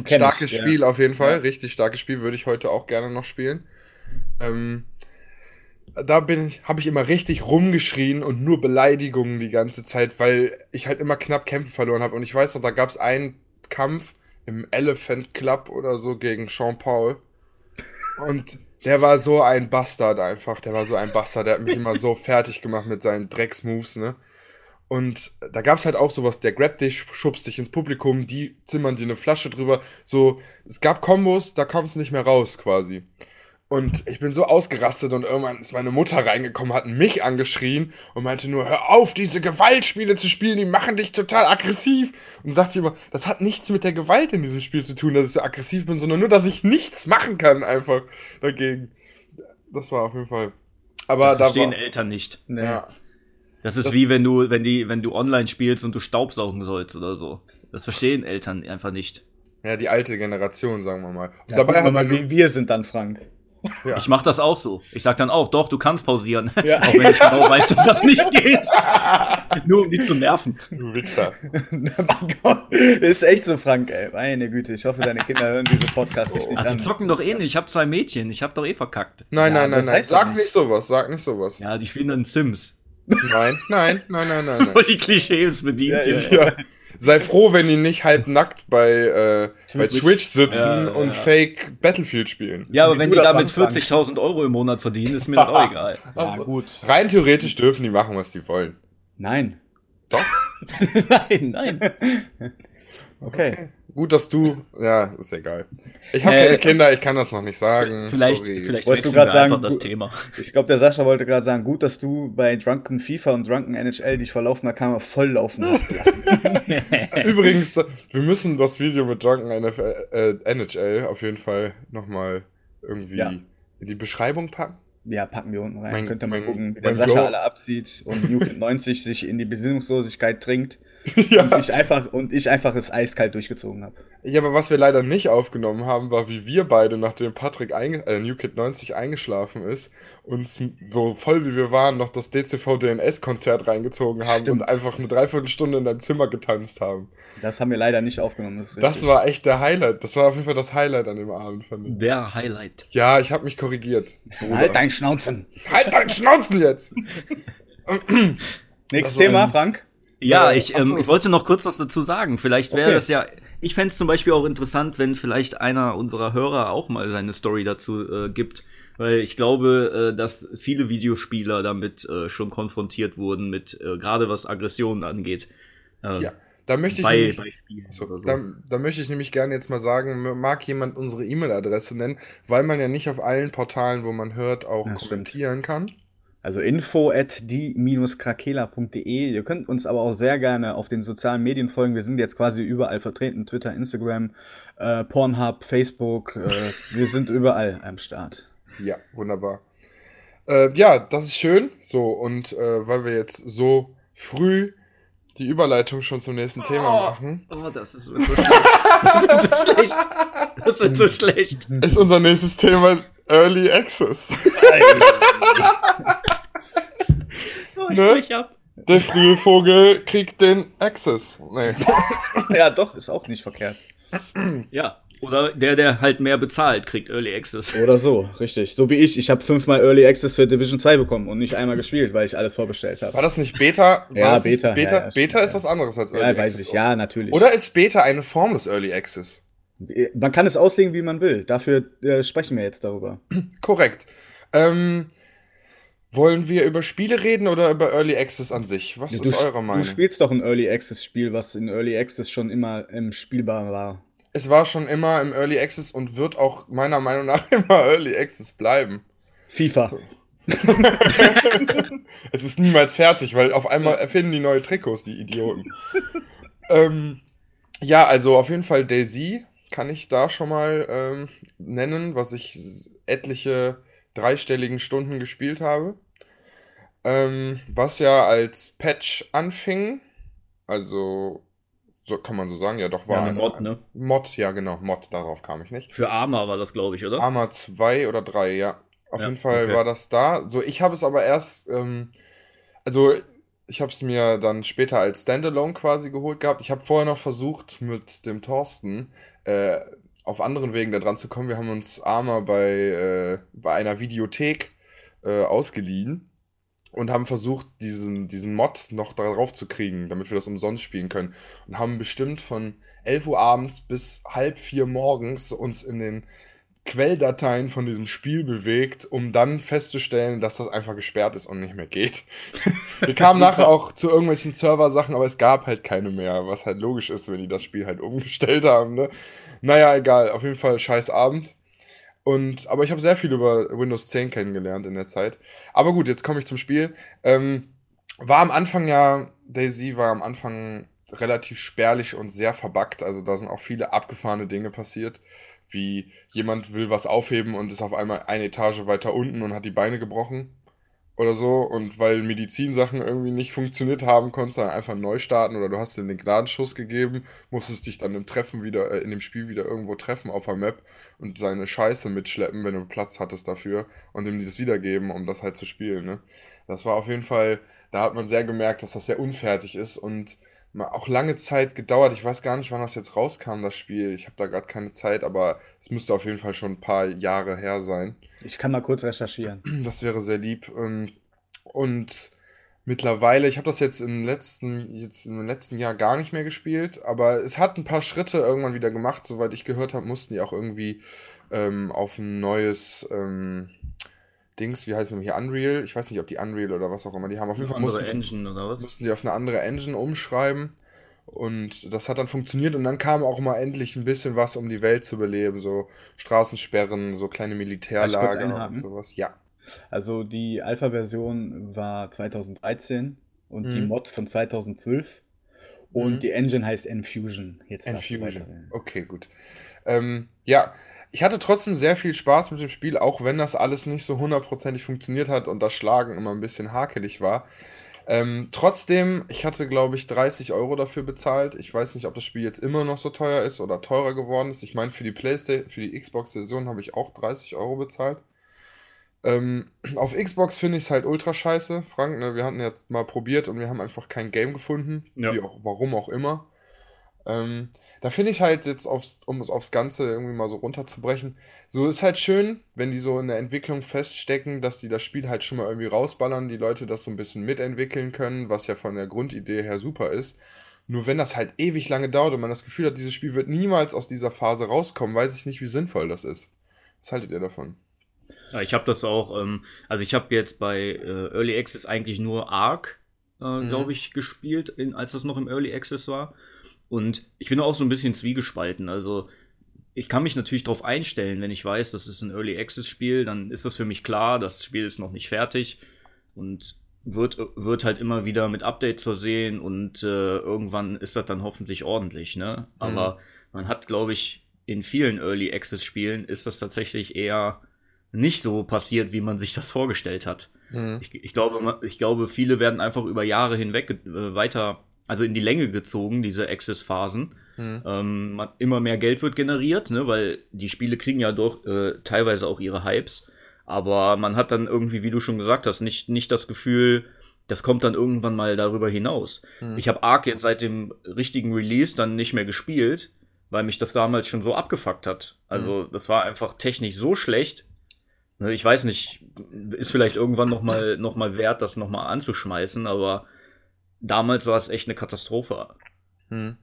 Speaker 2: Kenn ich,
Speaker 3: starkes
Speaker 2: ja.
Speaker 3: Spiel auf jeden Fall,
Speaker 2: Ja.
Speaker 3: richtig starkes Spiel, würde ich heute auch gerne noch spielen. Ähm, da bin ich, habe ich immer richtig rumgeschrien und nur Beleidigungen die ganze Zeit, weil ich halt immer knapp Kämpfe verloren habe. Und ich weiß noch, da gab es einen Kampf im Elephant Club oder so gegen Sean Paul. Und der war so ein Bastard einfach. Der war so ein Bastard. Der hat mich immer so fertig gemacht mit seinen Drecksmoves, ne? Und da gab es halt auch sowas, der grabt dich, schubst dich ins Publikum, die zimmern dir eine Flasche drüber. So, es gab Kombos, da kommst du nicht mehr raus quasi. Und ich bin so ausgerastet und irgendwann ist meine Mutter reingekommen, hat mich angeschrien und meinte nur, hör auf, diese Gewaltspiele zu spielen, die machen dich total aggressiv. Und dachte ich immer, das hat nichts mit der Gewalt in diesem Spiel zu tun, dass ich so aggressiv bin, sondern nur, dass ich nichts machen kann einfach dagegen. Das war auf jeden Fall. Aber
Speaker 1: das
Speaker 3: da
Speaker 1: verstehen
Speaker 3: war,
Speaker 1: Eltern nicht.
Speaker 2: Nee.
Speaker 3: ja,
Speaker 1: Das ist
Speaker 3: Das-
Speaker 1: wie wenn du, wenn die, wenn du online spielst und du staubsaugen sollst oder so. Das verstehen Eltern einfach nicht.
Speaker 3: ja, die alte Generation, sagen wir mal. Und
Speaker 2: Ja,
Speaker 3: dabei
Speaker 2: guck
Speaker 3: hat
Speaker 2: mal,
Speaker 3: man,
Speaker 2: wie wir sind dann, Frank.
Speaker 3: Ja.
Speaker 1: Ich mache das auch so. Ich sag dann auch, doch, du kannst pausieren.
Speaker 2: Ja.
Speaker 1: auch wenn ich genau weiß, dass das nicht geht. Nur um die zu nerven.
Speaker 3: du Wichser.
Speaker 2: Mein Gott, ist echt so, Frank, ey. Meine Güte, ich hoffe, deine Kinder hören diese Podcasts nicht
Speaker 1: Ach, die
Speaker 2: an.
Speaker 1: zocken doch eh nicht. Ich habe zwei Mädchen. Ich habe doch eh verkackt.
Speaker 3: Nein,
Speaker 2: Ja,
Speaker 3: nein, nein, nein. Sag
Speaker 2: nicht.
Speaker 3: nicht sowas, sag nicht sowas.
Speaker 1: Ja, die spielen dann Sims.
Speaker 3: Nein, nein, nein, nein, nein, nein.
Speaker 1: die Klischees bedient.
Speaker 2: Ja, ja.
Speaker 3: Ja. Sei froh, wenn die nicht halb nackt bei, äh, bei
Speaker 2: Twitch.
Speaker 3: Twitch sitzen und
Speaker 1: ja.
Speaker 3: Fake Battlefield spielen.
Speaker 1: Ja, aber wenn die damit
Speaker 2: machst, Frank.
Speaker 1: 40.000 Euro im Monat verdienen, ist mir das auch egal.
Speaker 2: Ja,
Speaker 3: Also,
Speaker 2: gut.
Speaker 3: Rein theoretisch dürfen die machen, was die wollen.
Speaker 2: Nein.
Speaker 3: Doch?
Speaker 1: nein, nein.
Speaker 2: Okay.
Speaker 3: Gut, dass du. Ja, ist egal. Ich habe
Speaker 1: Äh,
Speaker 3: keine Kinder, ich kann das noch nicht sagen.
Speaker 1: Vielleicht,
Speaker 3: Sorry.
Speaker 1: vielleicht
Speaker 2: Wolltest du grad sagen,
Speaker 1: das Thema.
Speaker 2: Ich glaube, der Sascha wollte gerade sagen, gut, dass du bei Drunken FIFA und Drunken NHL dich vor laufender Kamera voll laufen hast lassen.
Speaker 3: Übrigens, da, wir müssen das Video mit Drunken NFL, äh, NHL auf jeden Fall nochmal irgendwie
Speaker 2: Ja.
Speaker 3: in die Beschreibung packen.
Speaker 2: Ja, packen wir unten rein.
Speaker 3: Mein-
Speaker 2: Könnt ihr mal
Speaker 3: mein-
Speaker 2: gucken, wie der Sascha
Speaker 3: Glow-
Speaker 2: alle abzieht und Newkid 90 sich in die Besinnungslosigkeit trinkt
Speaker 3: ja.
Speaker 2: und ich einfach und ich einfach es eiskalt durchgezogen habe.
Speaker 3: ja, aber was wir leider nicht aufgenommen haben, war, wie wir beide, nachdem Patrick äh, New Kid 90 eingeschlafen ist, uns so voll wie wir waren, noch das DCV DNS-Konzert reingezogen haben
Speaker 2: Stimmt.
Speaker 3: und einfach eine Dreiviertelstunde in deinem Zimmer getanzt haben.
Speaker 2: Das haben wir leider nicht aufgenommen. Das,
Speaker 3: Das war echt der Highlight. Das war auf jeden Fall das Highlight an dem Abend, fand ich.
Speaker 1: Der Highlight.
Speaker 3: Ja, ich habe mich korrigiert.
Speaker 2: Halt dein Schnauzen.
Speaker 3: Halt dein Schnauzen jetzt!
Speaker 2: Nächstes Thema,
Speaker 3: ein-
Speaker 2: Frank.
Speaker 1: Ja,
Speaker 3: Äh,
Speaker 1: ich, ähm,
Speaker 3: so.
Speaker 1: ich wollte noch kurz was dazu sagen. Vielleicht wäre
Speaker 2: Okay.
Speaker 1: das ja. Ich fände es zum Beispiel auch interessant, wenn vielleicht einer unserer Hörer auch mal seine Story dazu äh, gibt. Weil ich glaube, äh, dass viele Videospieler damit äh, schon konfrontiert wurden, mit äh, gerade was Aggressionen angeht. Äh,
Speaker 3: Ja, da möchte ich
Speaker 1: bei,
Speaker 3: nämlich,
Speaker 1: bei
Speaker 3: so, da, da möchte ich nämlich gerne jetzt mal sagen, mag jemand unsere E-Mail-Adresse nennen, weil man ja nicht auf allen Portalen, wo man hört, auch
Speaker 2: Ja, stimmt.
Speaker 3: kommentieren kann.
Speaker 2: Also info at die-krakela.de. Ihr könnt uns aber auch sehr gerne auf den sozialen Medien folgen. Wir sind jetzt quasi überall vertreten. Twitter, Instagram, äh, Pornhub, Facebook. Äh, wir sind überall am Start.
Speaker 3: Ja, wunderbar. Äh, ja, das ist schön. So, und äh, weil wir jetzt so früh die Überleitung schon zum nächsten oh, Thema machen. Oh, das ist so schlecht. Das wird so schlecht. Das wird so schlecht. Ist unser nächstes Thema Early Access. oh, ich ne? ab. Der frühe Vogel kriegt den Access. Nee.
Speaker 2: ja, doch, ist auch nicht verkehrt.
Speaker 1: Ja. Oder der, der halt mehr bezahlt, kriegt Early Access.
Speaker 2: Oder so, richtig. So wie ich. Ich habe fünfmal Early Access für Division 2 bekommen und nicht einmal gespielt, weil ich alles vorbestellt habe.
Speaker 3: War das nicht Beta?
Speaker 2: War ja, Beta.
Speaker 3: Beta,
Speaker 2: ja, ja,
Speaker 3: Beta ist was anderes als
Speaker 2: Early ja, Access. Ja, weiß ich. Ja, natürlich.
Speaker 3: Oder ist Beta eine Form des Early Access?
Speaker 2: Man kann es auslegen, wie man will. Dafür äh, sprechen wir jetzt darüber.
Speaker 3: Korrekt. Ähm, wollen wir über Spiele reden oder über Early Access an sich? Was
Speaker 2: ja,
Speaker 3: ist eure Meinung?
Speaker 2: Du spielst doch ein Early Access Spiel, was in Early Access schon immer im Spielbar war.
Speaker 3: Es war schon immer im Early Access und wird auch meiner Meinung nach immer Early Access bleiben.
Speaker 2: FIFA. So.
Speaker 3: es ist niemals fertig, weil auf einmal erfinden die neue Trikots, die Idioten. ähm, ja, also auf jeden Fall Daisy kann ich da schon mal ähm, nennen, was ich etliche dreistelligen Stunden gespielt habe. Ähm, was ja als Patch anfing, also so kann man so sagen, ja doch war
Speaker 1: ja, Mod, ne?
Speaker 3: Mod, ja genau, Mod, darauf kam ich nicht.
Speaker 1: Für Arma war das, glaube ich, oder?
Speaker 3: Arma 2 oder 3, ja. Auf ja, jeden Fall okay. war das da. So, ich habe es aber erst, ähm, also ich habe es mir dann später als Standalone quasi geholt gehabt. Ich habe vorher noch versucht, mit dem Thorsten äh, auf anderen Wegen da dran zu kommen. Wir haben uns Arma bei, äh, bei einer Videothek äh, ausgeliehen und haben versucht, diesen, diesen Mod noch darauf zu kriegen, damit wir das umsonst spielen können. Und haben bestimmt von 11 Uhr abends bis halb vier morgens uns in den Quelldateien von diesem Spiel bewegt, um dann festzustellen, dass das einfach gesperrt ist und nicht mehr geht. Wir kamen nachher auch zu irgendwelchen Server-Sachen, aber es gab halt keine mehr, was halt logisch ist, wenn die das Spiel halt umgestellt haben. Ne? Naja, egal, auf jeden Fall scheiß Abend. Und, aber ich habe sehr viel über Windows 10 kennengelernt in der Zeit. Aber gut, jetzt komme ich zum Spiel. Ähm, war am Anfang ja, Daisy war am Anfang relativ spärlich und sehr verbuggt. Also da sind auch viele abgefahrene Dinge passiert wie jemand will was aufheben und ist auf einmal eine Etage weiter unten und hat die Beine gebrochen oder so und weil Medizinsachen irgendwie nicht funktioniert haben, konntest du dann einfach neu starten oder du hast dir den Gnadenschuss gegeben, musstest dich dann im Treffen wieder, äh, in dem Spiel wieder irgendwo treffen auf der Map und seine Scheiße mitschleppen, wenn du Platz hattest dafür und ihm das wiedergeben, um das halt zu spielen, ne. Das war auf jeden Fall, da hat man sehr gemerkt, dass das sehr unfertig ist und auch lange Zeit gedauert. Ich weiß gar nicht, wann das jetzt rauskam, das Spiel. Ich habe da gerade keine Zeit, aber es müsste auf jeden Fall schon ein paar Jahre her sein.
Speaker 2: Ich kann mal kurz recherchieren.
Speaker 3: Das wäre sehr lieb. Ähm, und mittlerweile, ich habe das jetzt im letzten, jetzt im letzten Jahr gar nicht mehr gespielt, aber es hat ein paar Schritte irgendwann wieder gemacht. Soweit ich gehört habe, mussten die auch irgendwie ähm, auf ein neues ähm, Dings, wie heißt es hier, Unreal. Ich weiß nicht, ob die Unreal oder was auch immer die haben. Auf jeden Fall mussten,
Speaker 1: Engine oder was?
Speaker 3: mussten die auf eine andere Engine umschreiben. Und das hat dann funktioniert und dann kam auch mal endlich ein bisschen was, um die Welt zu beleben. So Straßensperren, so kleine Militärlager und sowas. Ja.
Speaker 2: Also die Alpha-Version war 2013 und mhm. die Mod von 2012. Und mhm. die Engine heißt Enfusion.
Speaker 3: Jetzt Enfusion. Okay, gut. Ähm, ja, ich hatte trotzdem sehr viel Spaß mit dem Spiel, auch wenn das alles nicht so hundertprozentig funktioniert hat und das Schlagen immer ein bisschen hakelig war. Ähm, trotzdem, ich hatte, glaube ich, 30 Euro dafür bezahlt. Ich weiß nicht, ob das Spiel jetzt immer noch so teuer ist oder teurer geworden ist. Ich meine, für die PlayStation, für die Xbox-Version habe ich auch 30 Euro bezahlt. Ähm, auf Xbox finde ich es halt ultra scheiße, Frank. Ne? Wir hatten jetzt mal probiert und wir haben einfach kein Game gefunden. Ja. Auch, warum auch immer. Ähm, da finde ich halt jetzt, aufs, um es aufs Ganze irgendwie mal so runterzubrechen, so ist halt schön, wenn die so in der Entwicklung feststecken, dass die das Spiel halt schon mal irgendwie rausballern, die Leute das so ein bisschen mitentwickeln können, was ja von der Grundidee her super ist. Nur wenn das halt ewig lange dauert und man das Gefühl hat, dieses Spiel wird niemals aus dieser Phase rauskommen, weiß ich nicht, wie sinnvoll das ist. Was haltet ihr davon?
Speaker 1: Ja, ich habe das auch, ähm, also ich habe jetzt bei äh, Early Access eigentlich nur Arc, äh, mhm. glaube ich, gespielt, in, als das noch im Early Access war. Und ich bin auch so ein bisschen zwiegespalten. Also ich kann mich natürlich darauf einstellen, wenn ich weiß, das ist ein Early Access Spiel, dann ist das für mich klar, das Spiel ist noch nicht fertig. und wird, wird halt immer wieder mit Updates versehen und äh, irgendwann ist das dann hoffentlich ordentlich, ne? Aber mhm. man hat, glaube ich, in vielen Early Access Spielen ist das tatsächlich eher nicht so passiert, wie man sich das vorgestellt hat. Mhm. Ich, ich, glaube, ich glaube, viele werden einfach über Jahre hinweg äh, weiter, also in die Länge gezogen, diese Access-Phasen. Mhm. Ähm, immer mehr Geld wird generiert, ne, weil die Spiele kriegen ja doch äh, teilweise auch ihre Hypes. Aber man hat dann irgendwie, wie du schon gesagt hast, nicht, nicht das Gefühl, das kommt dann irgendwann mal darüber hinaus. Mhm. Ich habe Ark jetzt seit dem richtigen Release dann nicht mehr gespielt, weil mich das damals schon so abgefuckt hat. Also, mhm. das war einfach technisch so schlecht. Ne, ich weiß nicht, ist vielleicht irgendwann noch mal, noch mal wert, das noch mal anzuschmeißen, aber damals war es echt eine Katastrophe.
Speaker 3: Mhm.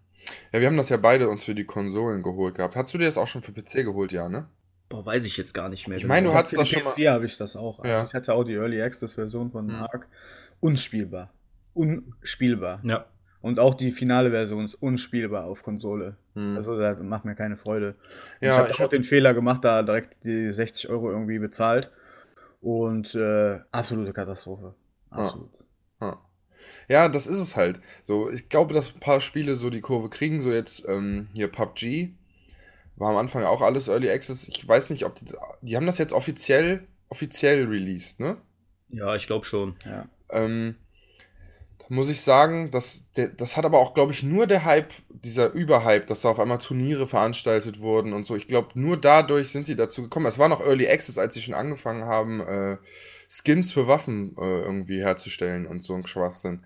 Speaker 3: Ja, wir haben das ja beide uns für die Konsolen geholt gehabt. Hast du dir das auch schon für PC geholt, ja, ne?
Speaker 1: Boah, weiß ich jetzt gar nicht mehr.
Speaker 3: Ich meine, du genau. hattest das schon
Speaker 2: mal. PS4 habe ich das auch. Also ja. ich hatte auch die Early Access Version von mhm. Ark. Unspielbar. Unspielbar.
Speaker 1: Ja.
Speaker 2: Und auch die finale Version ist unspielbar auf Konsole. Mhm. Also da macht mir keine Freude.
Speaker 3: Ja,
Speaker 2: ich habe hab den Fehler gemacht, da direkt die 60 Euro irgendwie bezahlt. Und äh, absolute Katastrophe. Absolut.
Speaker 3: Ja. ja. Ja, das ist es halt. So, ich glaube, dass ein paar Spiele so die Kurve kriegen. So jetzt ähm, hier PUBG war am Anfang auch alles Early Access. Ich weiß nicht, ob die, die haben das jetzt offiziell, offiziell released, ne?
Speaker 1: Ja, ich glaube schon.
Speaker 3: Ja. Ähm, da muss ich sagen, dass der, das hat aber auch, glaube ich, nur der Hype, dieser Überhype, dass da auf einmal Turniere veranstaltet wurden und so. Ich glaube, nur dadurch sind sie dazu gekommen. Es war noch Early Access, als sie schon angefangen haben, äh, Skins für Waffen äh, irgendwie herzustellen und so ein Schwachsinn.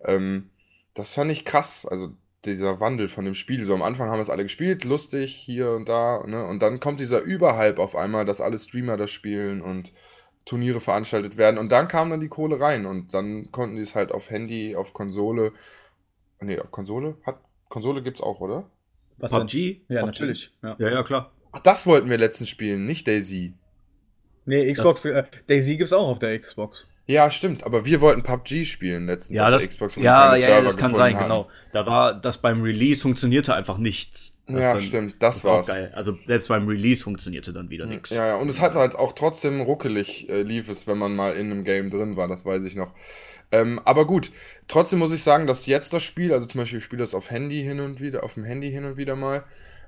Speaker 3: Ähm, das fand ich krass. Also dieser Wandel von dem Spiel. So am Anfang haben wir es alle gespielt, lustig, hier und da, ne? Und dann kommt dieser Überhype auf einmal, dass alle Streamer das spielen und Turniere veranstaltet werden. Und dann kam dann die Kohle rein und dann konnten die es halt auf Handy, auf Konsole. Nee, Konsole? Hat, Konsole gibt's auch, oder?
Speaker 1: Was PUBG?
Speaker 2: Ja,
Speaker 1: PUBG?
Speaker 2: natürlich.
Speaker 1: Ja. ja, ja, klar.
Speaker 3: Ach, das wollten wir letztens spielen, nicht Daisy.
Speaker 2: Nee, Xbox, äh, Daisy gibt's auch auf der Xbox.
Speaker 3: Ja, stimmt, aber wir wollten PUBG spielen letztens
Speaker 1: ja, auf das, der Xbox. Ja, ja, ja, das kann sein, haben. genau. Da war das beim Release funktionierte einfach nichts.
Speaker 3: Das ja,
Speaker 1: dann,
Speaker 3: stimmt, das, das war's.
Speaker 1: Geil. Also selbst beim Release funktionierte dann wieder nichts.
Speaker 3: Ja, ja, und es hat halt auch trotzdem ruckelig äh, lief es, wenn man mal in einem Game drin war, das weiß ich noch. Ähm, aber gut, trotzdem muss ich sagen, dass jetzt das Spiel, also zum Beispiel ich spiele das auf Handy hin und wieder, auf dem Handy hin und wieder mal,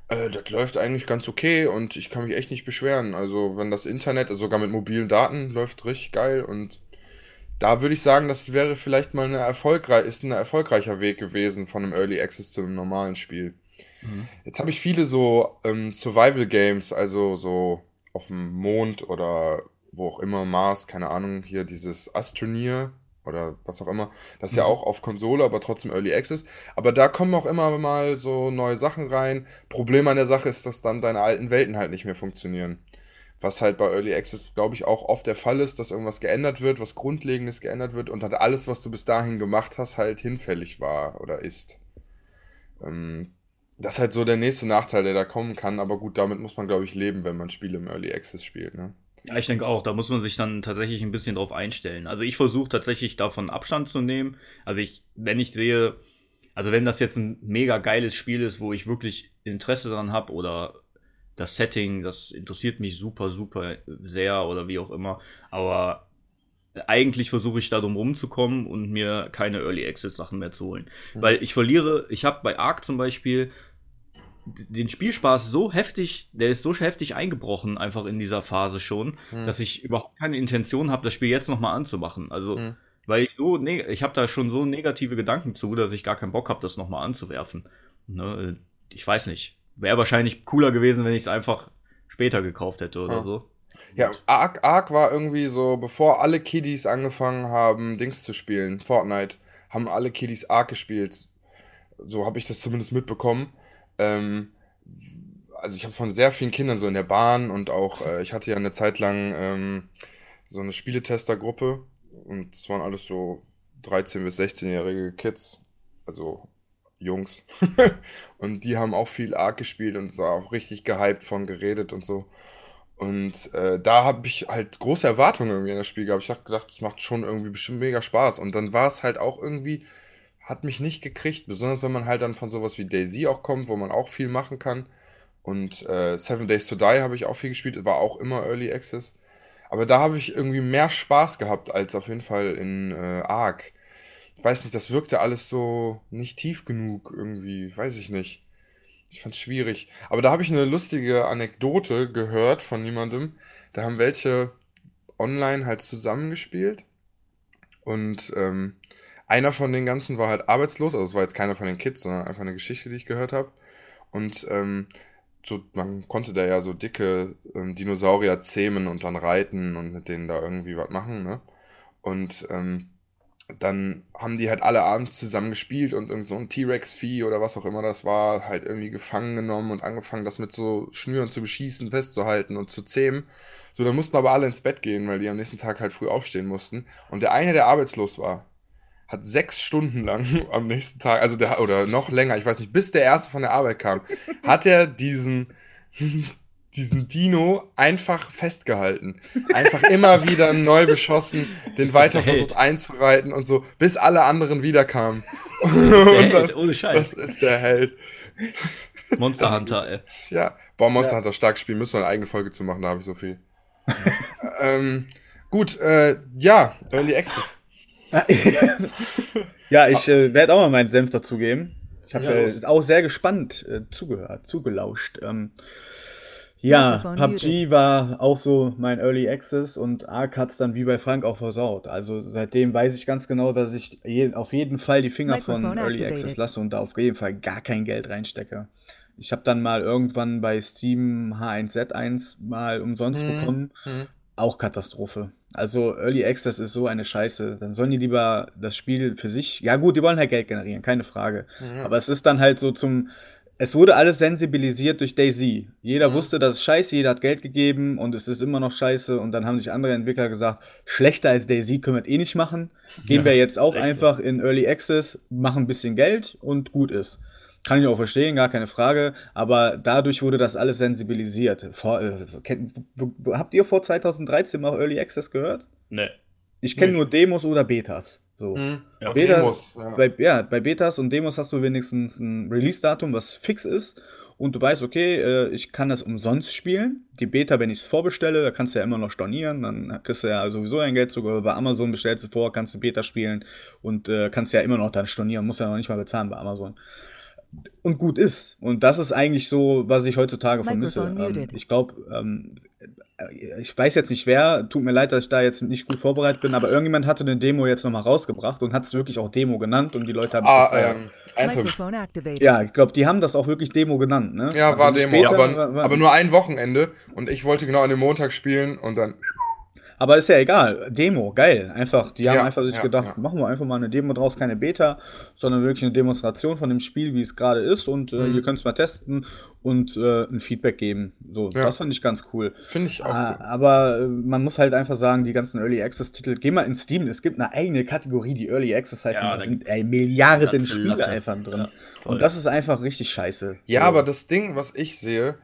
Speaker 3: äh, das läuft eigentlich ganz okay und ich kann mich echt nicht beschweren. Also wenn das Internet, also sogar mit mobilen Daten, läuft richtig geil und da würde ich sagen, das wäre vielleicht mal eine erfolgreich, ist ein erfolgreicher Weg gewesen von einem Early Access zu einem normalen Spiel. Mhm. Jetzt habe ich viele so ähm, Survival Games, also so auf dem Mond oder wo auch immer, Mars, keine Ahnung, hier dieses Astroneer oder was auch immer. Das ist mhm. ja auch auf Konsole, aber trotzdem Early Access. Aber da kommen auch immer mal so neue Sachen rein. Problem an der Sache ist, dass dann deine alten Welten halt nicht mehr funktionieren. Was halt bei Early Access, glaube ich, auch oft der Fall ist, dass irgendwas geändert wird, was Grundlegendes geändert wird und halt alles, was du bis dahin gemacht hast, halt hinfällig war oder ist. Ähm, das ist halt so der nächste Nachteil, der da kommen kann, aber gut, damit muss man, glaube ich, leben, wenn man Spiele im Early Access spielt, ne?
Speaker 1: Ja, ich denke auch, da muss man sich dann tatsächlich ein bisschen drauf einstellen. Also ich versuche tatsächlich davon Abstand zu nehmen. Also ich, wenn ich sehe, also wenn das jetzt ein mega geiles Spiel ist, wo ich wirklich Interesse daran habe oder das Setting, das interessiert mich super, super sehr oder wie auch immer. Aber eigentlich versuche ich da drum rumzukommen und mir keine Early Access Sachen mehr zu holen. Mhm. Weil ich verliere, ich habe bei Ark zum Beispiel den Spielspaß so heftig, der ist so heftig eingebrochen einfach in dieser Phase schon, mhm. dass ich überhaupt keine Intention habe, das Spiel jetzt nochmal anzumachen. Also, mhm. weil ich so, ne, ich habe da schon so negative Gedanken zu, dass ich gar keinen Bock habe, das nochmal anzuwerfen. Ne? Ich weiß nicht. Wäre wahrscheinlich cooler gewesen, wenn ich es einfach später gekauft hätte oder ja. so.
Speaker 3: Ja, Ark, Ark war irgendwie so, bevor alle Kiddies angefangen haben, Dings zu spielen, Fortnite, haben alle Kiddies Ark gespielt. So habe ich das zumindest mitbekommen. Ähm, also ich habe von sehr vielen Kindern so in der Bahn und auch, äh, ich hatte ja eine Zeit lang ähm, so eine Spieletestergruppe und es waren alles so 13- bis 16-jährige Kids. Also Jungs. und die haben auch viel Arc gespielt und so auch richtig gehypt von geredet und so. Und äh, da habe ich halt große Erwartungen irgendwie in das Spiel gehabt. Ich habe gedacht, es macht schon irgendwie bestimmt mega Spaß. Und dann war es halt auch irgendwie, hat mich nicht gekriegt, besonders wenn man halt dann von sowas wie Daisy auch kommt, wo man auch viel machen kann. Und äh, Seven Days to Die habe ich auch viel gespielt, war auch immer Early Access. Aber da habe ich irgendwie mehr Spaß gehabt als auf jeden Fall in äh, Ark. Ich weiß nicht, das wirkte alles so nicht tief genug irgendwie, weiß ich nicht. Ich fand's schwierig. Aber da habe ich eine lustige Anekdote gehört von jemandem. Da haben welche online halt zusammengespielt. Und ähm, einer von den ganzen war halt arbeitslos. Also es war jetzt keiner von den Kids, sondern einfach eine Geschichte, die ich gehört habe. Und ähm, so, man konnte da ja so dicke ähm, Dinosaurier zähmen und dann reiten und mit denen da irgendwie was machen, ne? Und ähm, dann haben die halt alle abends zusammen gespielt und irgend so ein T-Rex-Vieh oder was auch immer das war, halt irgendwie gefangen genommen und angefangen, das mit so Schnüren zu beschießen, festzuhalten und zu zähmen. So, dann mussten aber alle ins Bett gehen, weil die am nächsten Tag halt früh aufstehen mussten. Und der eine, der arbeitslos war, hat sechs Stunden lang am nächsten Tag, also der, oder noch länger, ich weiß nicht, bis der erste von der Arbeit kam, hat er diesen, diesen Dino einfach festgehalten. Einfach immer wieder neu beschossen, den weiter versucht einzureiten und so, bis alle anderen wiederkamen.
Speaker 1: Der Held, ohne Scheiß.
Speaker 3: Das ist der Held.
Speaker 1: Monster Hunter, ey.
Speaker 3: Ja, boah, Monster Hunter stark spielen, müssen wir eine eigene Folge zu machen, da habe ich so viel. ähm, gut, äh, ja, Early Access.
Speaker 2: ja, ich äh, werde auch mal meinen Senf dazugeben. Ich habe
Speaker 1: Ja,
Speaker 2: äh, auch sehr gespannt äh, zugehört, zugelauscht. Ähm, ja,
Speaker 4: Mikrofon
Speaker 2: PUBG war auch so mein Early Access und Ark hat es dann wie bei Frank auch versaut. Also seitdem weiß ich ganz genau, dass ich je, auf jeden Fall die Finger von
Speaker 4: Microphone
Speaker 2: Early
Speaker 4: activated.
Speaker 2: Access lasse und da auf jeden Fall gar kein Geld reinstecke. Ich habe dann mal irgendwann bei Steam H1Z1 mal umsonst
Speaker 3: Mhm.
Speaker 2: bekommen.
Speaker 3: Mhm.
Speaker 2: Auch Katastrophe. Also Early Access ist so eine Scheiße. Dann sollen die lieber das Spiel für sich. Ja gut, die wollen halt Geld generieren, keine Frage.
Speaker 3: Mhm.
Speaker 2: Aber es ist dann halt so zum. Es wurde alles sensibilisiert durch Daisy. Jeder
Speaker 3: Mhm.
Speaker 2: wusste, das ist scheiße, jeder hat Geld gegeben und es ist immer noch scheiße. Und dann haben sich andere Entwickler gesagt, schlechter als Daisy können wir es eh nicht machen. Gehen
Speaker 1: Ja,
Speaker 2: wir jetzt auch
Speaker 1: so.
Speaker 2: einfach in Early Access, machen ein bisschen Geld und gut ist. Kann ich auch verstehen, gar keine Frage. Aber dadurch wurde das alles sensibilisiert. Vor, äh, kennt, habt ihr vor 2013 mal Early Access gehört?
Speaker 1: Ne.
Speaker 2: Ich kenne nur Demos oder Betas. So.
Speaker 3: Mhm.
Speaker 1: Ja.
Speaker 2: Beta-
Speaker 3: Demos, ja.
Speaker 2: Bei, ja, bei Betas und Demos hast du wenigstens ein Release-Datum, was fix ist. Und du weißt, okay, äh, ich kann das umsonst spielen. Die Beta, wenn ich es vorbestelle, da kannst du ja immer noch stornieren. Dann kriegst du ja sowieso ein Geld sogar bei Amazon bestellst du vor, kannst du Beta spielen und äh, kannst ja immer noch dann stornieren, musst ja noch nicht mal bezahlen bei Amazon. Und gut ist. Und das ist eigentlich so, was ich heutzutage vermisse. Ähm, ich glaube, ähm, äh, ich weiß jetzt nicht wer, tut mir leid, dass ich da jetzt nicht gut vorbereitet bin, aber irgendjemand hatte eine Demo jetzt nochmal rausgebracht und hat es wirklich auch Demo genannt und die Leute haben
Speaker 3: Ah, ähm, Anthem.
Speaker 2: Ja, ich glaube, die haben das auch wirklich Demo genannt, ne?
Speaker 3: Ja,
Speaker 2: Also
Speaker 3: war Demo,
Speaker 2: Beta,
Speaker 3: aber,
Speaker 2: war- war-
Speaker 3: aber nur ein Wochenende und ich wollte genau an dem Montag spielen und dann.
Speaker 2: Aber ist ja egal. Demo, geil. Einfach, die haben
Speaker 3: Ja,
Speaker 2: einfach sich
Speaker 3: ja,
Speaker 2: gedacht,
Speaker 3: ja.
Speaker 2: machen wir einfach mal eine Demo draus, keine Beta, sondern wirklich eine Demonstration von dem Spiel, wie es gerade ist und äh,
Speaker 3: Mhm.
Speaker 2: ihr könnt es mal testen und äh, ein Feedback geben. So,
Speaker 3: Ja.
Speaker 2: das fand ich ganz cool.
Speaker 3: Finde ich auch
Speaker 2: Ah,
Speaker 3: cool.
Speaker 2: aber äh, man muss halt einfach sagen, die ganzen Early Access Titel, geh mal in Steam, es gibt eine eigene Kategorie, die Early Access heißt, da sind ey, Milliarden Spiele einfach drin. Und das ist einfach richtig scheiße.
Speaker 3: Ja,
Speaker 2: So.
Speaker 3: aber das Ding, was ich sehe,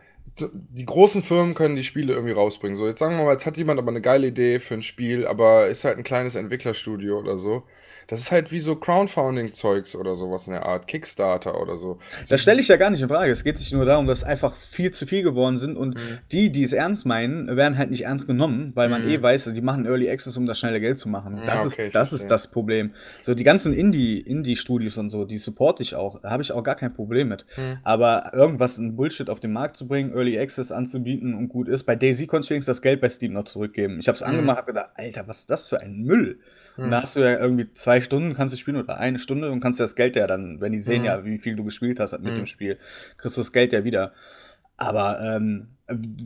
Speaker 3: die großen Firmen können die Spiele irgendwie rausbringen. So, jetzt sagen wir mal, jetzt hat jemand aber eine geile Idee für ein Spiel, aber ist halt ein kleines Entwicklerstudio oder so. Das ist halt wie so Crowdfunding-Zeugs oder sowas in der Art, Kickstarter oder so.
Speaker 2: Das stelle ich ja gar nicht in Frage. Es geht sich nur darum, dass einfach viel zu viel geworden sind und
Speaker 3: Mhm.
Speaker 2: die, die es ernst meinen, werden halt nicht ernst genommen, weil man
Speaker 3: Mhm.
Speaker 2: eh weiß, die machen Early Access, um das schnelle Geld zu machen.
Speaker 3: Ja,
Speaker 2: Das,
Speaker 3: okay,
Speaker 2: ist, das ist das Problem. So, die ganzen Indie- Indie-Studios und so, die supporte ich auch. Da habe ich auch gar kein Problem mit.
Speaker 3: Mhm.
Speaker 2: Aber irgendwas in Bullshit auf den Markt zu bringen, Early Access anzubieten und gut ist, bei Daisy konnte ich wenigstens das Geld bei Steam noch zurückgeben. Ich habe es
Speaker 3: Mhm.
Speaker 2: angemacht, habe gedacht, Alter, was ist das für ein Müll? Und da
Speaker 3: Mhm.
Speaker 2: hast du ja irgendwie zwei Stunden kannst du spielen oder eine Stunde und kannst ja das Geld ja dann, wenn die sehen
Speaker 3: Mhm.
Speaker 2: ja, wie viel du gespielt hast mit
Speaker 3: Mhm.
Speaker 2: dem Spiel, kriegst du das Geld ja wieder. Aber ähm,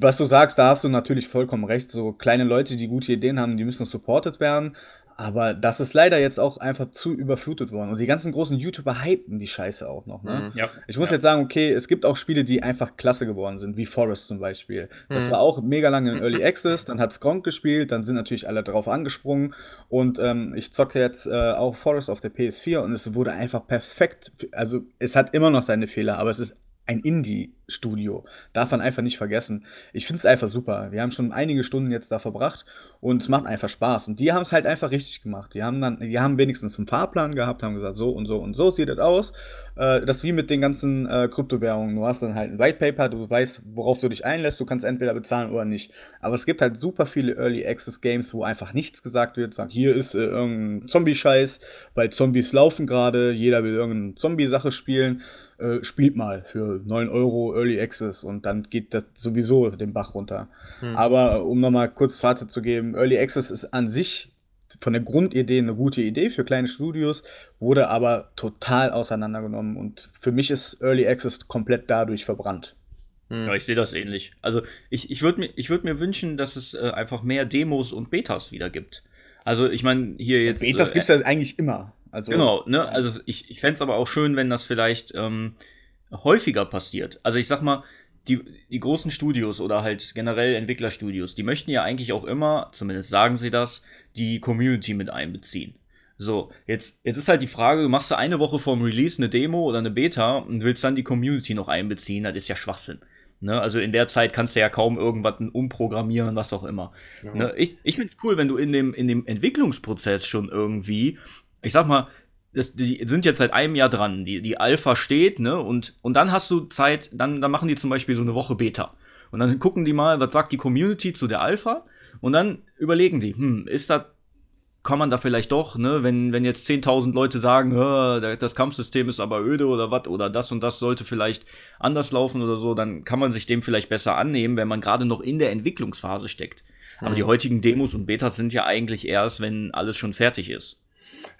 Speaker 2: was du sagst, da hast du natürlich vollkommen recht. So kleine Leute, die gute Ideen haben, die müssen supported werden. Aber das ist leider jetzt auch einfach zu überflutet worden. Und die ganzen großen YouTuber hypen die Scheiße auch noch. Ne?
Speaker 3: Mhm.
Speaker 1: Ja.
Speaker 2: Ich muss
Speaker 1: ja.
Speaker 2: jetzt sagen, okay, es gibt auch Spiele, die einfach klasse geworden sind, wie Forest zum Beispiel. Das
Speaker 3: Mhm.
Speaker 2: war auch mega lange in Early Access, dann hat Gronk gespielt, dann sind natürlich alle drauf angesprungen und ähm, ich zocke jetzt äh, auch Forest auf der PS4 und es wurde einfach perfekt. Also es hat immer noch seine Fehler, aber es ist ein Indie-Studio. Darf man einfach nicht vergessen. Ich finde es einfach super. Wir haben schon einige Stunden jetzt da verbracht und es macht einfach Spaß. Und die haben es halt einfach richtig gemacht. Die haben dann, die haben wenigstens einen Fahrplan gehabt, haben gesagt, so und so und so sieht das aus. Äh, das wie mit den ganzen äh, Kryptowährungen. Du hast dann halt ein White Paper, du weißt, worauf du dich einlässt, du kannst entweder bezahlen oder nicht. Aber es gibt halt super viele Early Access Games, wo einfach nichts gesagt wird. Sagen, hier ist äh, irgendein Zombie-Scheiß, weil Zombies laufen gerade, jeder will irgendeine Zombie-Sache spielen äh, spielt mal für 9 Euro Early Access und dann geht das sowieso den Bach runter. Hm. Aber um nochmal kurz Fazit zu geben, Early Access ist an sich von der Grundidee eine gute Idee für kleine Studios, wurde aber total auseinandergenommen und für mich ist Early Access komplett dadurch verbrannt.
Speaker 1: Hm. Ja, ich sehe das ähnlich. Also ich, ich würde mir, würd mir wünschen, dass es äh, einfach mehr Demos und Betas wieder gibt. Also ich meine, hier jetzt.
Speaker 2: Betas äh, gibt es ja eigentlich immer.
Speaker 1: Also, genau, ne? Also ich, ich fände es aber auch schön, wenn das vielleicht ähm, häufiger passiert. Also ich sag mal, die, die großen Studios oder halt generell Entwicklerstudios, die möchten ja eigentlich auch immer, zumindest sagen sie das, die Community mit einbeziehen. So, jetzt, jetzt ist halt die Frage, du machst du eine Woche vorm Release eine Demo oder eine Beta und willst dann die Community noch einbeziehen, das ist ja Schwachsinn. Ne? Also in der Zeit kannst du ja kaum irgendwas umprogrammieren, was auch immer. Ja. Ne? Ich, ich finde es cool, wenn du in dem, in dem Entwicklungsprozess schon irgendwie ich sag mal, das, die sind jetzt seit einem Jahr dran, die, die Alpha steht, ne? Und, und dann hast du Zeit, dann, dann machen die zum Beispiel so eine Woche Beta. Und dann gucken die mal, was sagt die Community zu der Alpha? Und dann überlegen die, hm, ist das, kann man da vielleicht doch, ne, wenn, wenn jetzt 10.000 Leute sagen, das Kampfsystem ist aber öde oder was, oder das und das sollte vielleicht anders laufen oder so, dann kann man sich dem vielleicht besser annehmen, wenn man gerade noch in der Entwicklungsphase steckt. Aber die hm. heutigen Demos und Betas sind ja eigentlich erst, wenn alles schon fertig ist.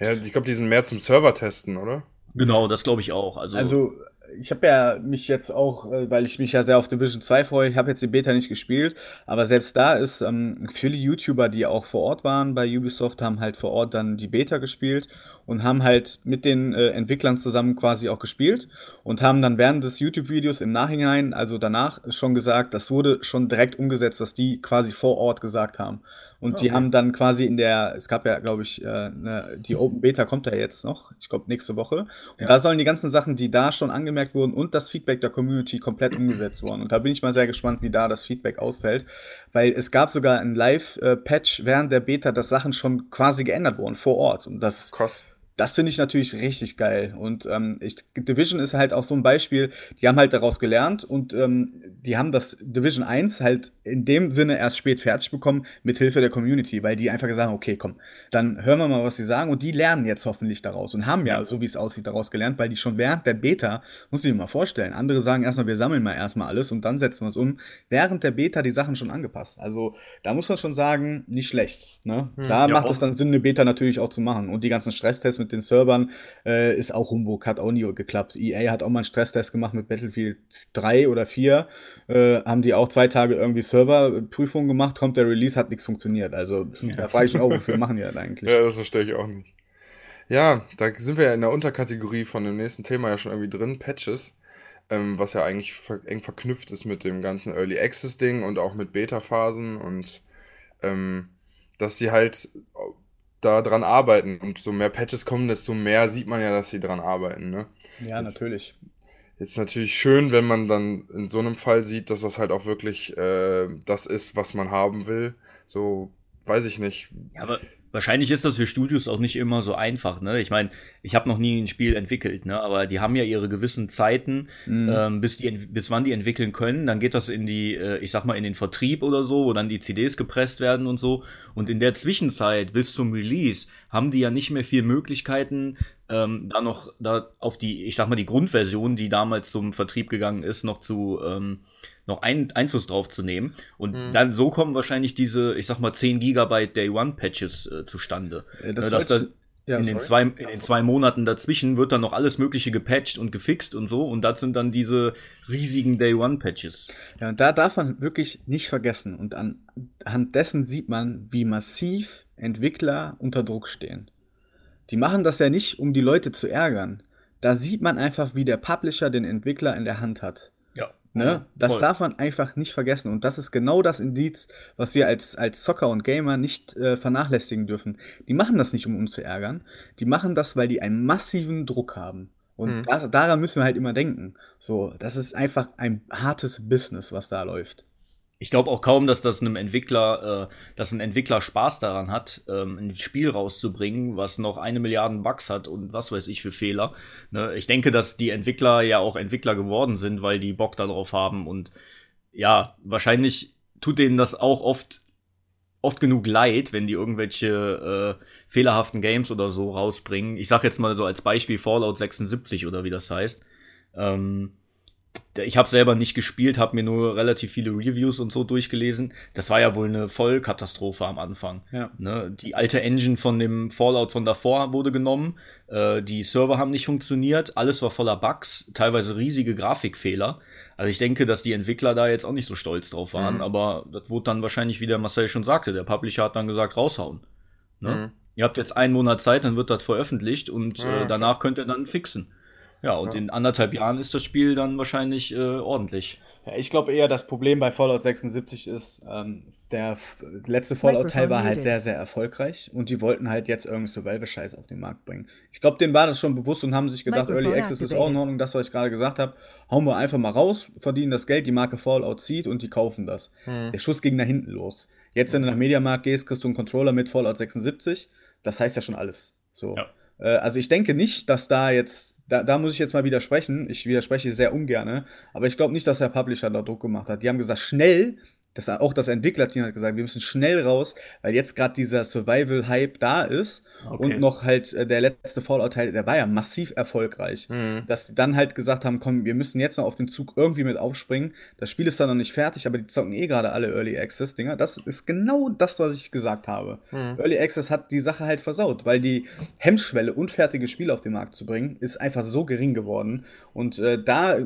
Speaker 3: Ja, ich glaube, die sind mehr zum Server-Testen, oder?
Speaker 1: Genau, das glaube ich auch.
Speaker 2: Also, also ich habe ja mich jetzt auch, äh, weil ich mich ja sehr auf Division 2 freue, ich habe jetzt die Beta nicht gespielt, aber selbst da ist ähm, viele YouTuber, die auch vor Ort waren bei Ubisoft, haben halt vor Ort dann die Beta gespielt und haben halt mit den äh, Entwicklern zusammen quasi auch gespielt und haben dann während des YouTube-Videos im Nachhinein, also danach, schon gesagt, das wurde schon direkt umgesetzt, was die quasi vor Ort gesagt haben. Und okay. die haben dann quasi in der, es gab ja, glaube ich, äh, ne, die Open Beta kommt ja jetzt noch, ich glaube nächste Woche. Und ja. da sollen die ganzen Sachen, die da schon angemerkt wurden und das Feedback der Community komplett umgesetzt worden. Und da bin ich mal sehr gespannt, wie da das Feedback ausfällt, weil es gab sogar ein Live-Patch während der Beta, dass Sachen schon quasi geändert wurden vor Ort. Und das Krass das finde ich natürlich richtig geil. Und ähm, ich, Division ist halt auch so ein Beispiel, die haben halt daraus gelernt und ähm, die haben das Division 1 halt in dem Sinne erst spät fertig bekommen, mit Hilfe der Community, weil die einfach gesagt haben, okay, komm, dann hören wir mal, was sie sagen und die lernen jetzt hoffentlich daraus und haben ja, so wie es aussieht, daraus gelernt, weil die schon während der Beta, muss ich mir mal vorstellen, andere sagen erstmal, wir sammeln mal erstmal alles und dann setzen wir es um, während der Beta die Sachen schon angepasst. Also da muss man schon sagen, nicht schlecht. Ne? Hm, da ja, macht es dann Sinn, eine Beta natürlich auch zu machen und die ganzen Stresstests mit mit den Servern äh, ist auch Humbug, hat auch nie geklappt. EA hat auch mal einen Stresstest gemacht mit Battlefield 3 oder 4. Äh, haben die auch zwei Tage irgendwie Serverprüfungen gemacht, kommt der Release, hat nichts funktioniert. Also ja. da frage ich mich auch, wofür machen die das eigentlich?
Speaker 3: Ja, das verstehe ich auch nicht. Ja, da sind wir ja in der Unterkategorie von dem nächsten Thema ja schon irgendwie drin, Patches, ähm, was ja eigentlich ver eng verknüpft ist mit dem ganzen Early Access Ding und auch mit Beta-Phasen und ähm, dass die halt da dran arbeiten. Und so mehr Patches kommen, desto mehr sieht man ja, dass sie dran arbeiten. Ne?
Speaker 2: Ja, jetzt, natürlich.
Speaker 3: Jetzt natürlich schön, wenn man dann in so einem Fall sieht, dass das halt auch wirklich äh, das ist, was man haben will. So, weiß ich nicht.
Speaker 1: Ja, aber Wahrscheinlich ist das für Studios auch nicht immer so einfach, ne? Ich meine, ich habe noch nie ein Spiel entwickelt, ne? Aber die haben ja ihre gewissen Zeiten, mhm. ähm, bis die bis wann die entwickeln können. Dann geht das in die, äh, ich sag mal, in den Vertrieb oder so, wo dann die CDs gepresst werden und so. Und in der Zwischenzeit bis zum Release haben die ja nicht mehr viel Möglichkeiten, ähm, da noch da auf die, ich sag mal, die Grundversion, die damals zum Vertrieb gegangen ist, noch zu ähm, noch ein, Einfluss drauf zu nehmen. Und mhm. dann so kommen wahrscheinlich diese, ich sag mal, 10 Gigabyte Day One Patches äh, zustande. Ja, das ne, dass da ja, in, den zwei, in den zwei Monaten dazwischen wird dann noch alles Mögliche gepatcht und gefixt und so. Und das sind dann diese riesigen Day One Patches.
Speaker 2: Ja, und da darf man wirklich nicht vergessen. Und anhand dessen sieht man, wie massiv Entwickler unter Druck stehen. Die machen das ja nicht, um die Leute zu ärgern. Da sieht man einfach, wie der Publisher den Entwickler in der Hand hat. Ne? Das Voll. darf man einfach nicht vergessen. Und das ist genau das Indiz, was wir als, als Zocker und Gamer nicht äh, vernachlässigen dürfen. Die machen das nicht, um uns zu ärgern. Die machen das, weil die einen massiven Druck haben. Und mhm. da, daran müssen wir halt immer denken. So, das ist einfach ein hartes Business, was da läuft.
Speaker 1: Ich glaube auch kaum, dass das einem Entwickler, äh, dass ein Entwickler Spaß daran hat, ähm, ein Spiel rauszubringen, was noch eine Milliarde Bugs hat und was weiß ich für Fehler. Ne? Ich denke, dass die Entwickler ja auch Entwickler geworden sind, weil die Bock darauf haben und ja, wahrscheinlich tut denen das auch oft oft genug leid, wenn die irgendwelche äh, fehlerhaften Games oder so rausbringen. Ich sag jetzt mal so als Beispiel Fallout 76 oder wie das heißt. Ähm, ich habe selber nicht gespielt, habe mir nur relativ viele Reviews und so durchgelesen. Das war ja wohl eine Vollkatastrophe am Anfang. Ja. Ne? Die alte Engine von dem Fallout von davor wurde genommen. Äh, die Server haben nicht funktioniert. Alles war voller Bugs, teilweise riesige Grafikfehler. Also ich denke, dass die Entwickler da jetzt auch nicht so stolz drauf waren. Mhm. Aber das wurde dann wahrscheinlich, wie der Marcel schon sagte, der Publisher hat dann gesagt, raushauen. Ne? Mhm. Ihr habt jetzt einen Monat Zeit, dann wird das veröffentlicht und äh, danach könnt ihr dann fixen. Ja, und ja. in anderthalb Jahren ist das Spiel dann wahrscheinlich äh, ordentlich.
Speaker 2: Ja, ich glaube eher, das Problem bei Fallout 76 ist, ähm, der letzte Fallout-Teil war halt sehr, sehr erfolgreich und die wollten halt jetzt irgendeinen Survival-Scheiß auf den Markt bringen. Ich glaube, denen war das schon bewusst und haben sich gedacht, Early Access ist auch in Ordnung, das, was ich gerade gesagt habe. Hauen wir einfach mal raus, verdienen das Geld, die Marke Fallout zieht und die kaufen das. Hm. Der Schuss ging nach hinten los. Jetzt, wenn du nach Mediamarkt gehst, kriegst du einen Controller mit Fallout 76. Das heißt ja schon alles. So. Ja. Äh, also ich denke nicht, dass da jetzt da, da muss ich jetzt mal widersprechen. Ich widerspreche sehr ungern, aber ich glaube nicht, dass der Publisher da Druck gemacht hat. Die haben gesagt, schnell, das, auch das Entwicklerteam hat gesagt, wir müssen schnell raus, weil jetzt gerade dieser Survival-Hype da ist okay. und noch halt äh, der letzte Fallout-Teil, der war ja massiv erfolgreich. Mhm. Dass die dann halt gesagt haben, komm, wir müssen jetzt noch auf den Zug irgendwie mit aufspringen. Das Spiel ist dann noch nicht fertig, aber die zocken eh gerade alle Early Access-Dinger. Das ist genau das, was ich gesagt habe. Mhm. Early Access hat die Sache halt versaut, weil die Hemmschwelle, unfertige Spiele auf den Markt zu bringen, ist einfach so gering geworden. Und äh, da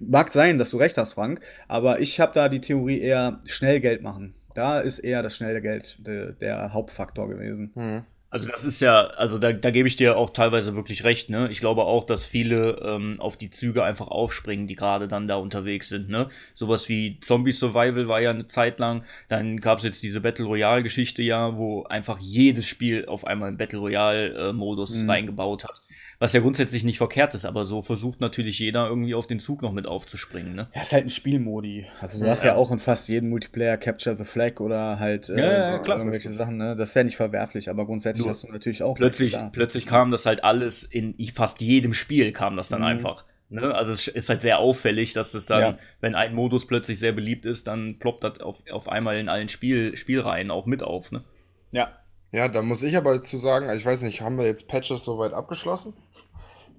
Speaker 2: mag sein, dass du recht hast, Frank, aber ich habe da die Theorie eher schnell Geld machen. Da ist eher das schnelle Geld de, der Hauptfaktor gewesen. Mhm.
Speaker 1: Also das ist ja, also da, da gebe ich dir auch teilweise wirklich recht, ne? Ich glaube auch, dass viele ähm, auf die Züge einfach aufspringen, die gerade dann da unterwegs sind, ne? Sowas wie Zombie Survival war ja eine Zeit lang, dann gab es jetzt diese Battle Royale Geschichte ja, wo einfach jedes Spiel auf einmal einen Battle Royale äh, Modus mhm. reingebaut hat was ja grundsätzlich nicht verkehrt ist, aber so versucht natürlich jeder irgendwie auf den Zug noch mit aufzuspringen. Ne?
Speaker 2: Ja, ist halt ein Spielmodi. Also du ja, hast ja, ja, auch in fast jedem Multiplayer Capture the Flag oder halt
Speaker 1: äh, ja, klar,
Speaker 2: irgendwelche Sachen. Ne? Das ist ja nicht verwerflich, aber grundsätzlich Nur hast du natürlich auch.
Speaker 1: Plötzlich, plötzlich kam das halt alles in fast jedem Spiel kam das dann mhm. einfach. Ne? Also es ist halt sehr auffällig, dass das dann, ja. wenn ein Modus plötzlich sehr beliebt ist, dann ploppt das auf, auf einmal in allen Spiel, Spielreihen auch mit auf. Ne?
Speaker 3: Ja, ja, da muss ich aber zu sagen, ich weiß nicht, haben wir jetzt Patches soweit abgeschlossen?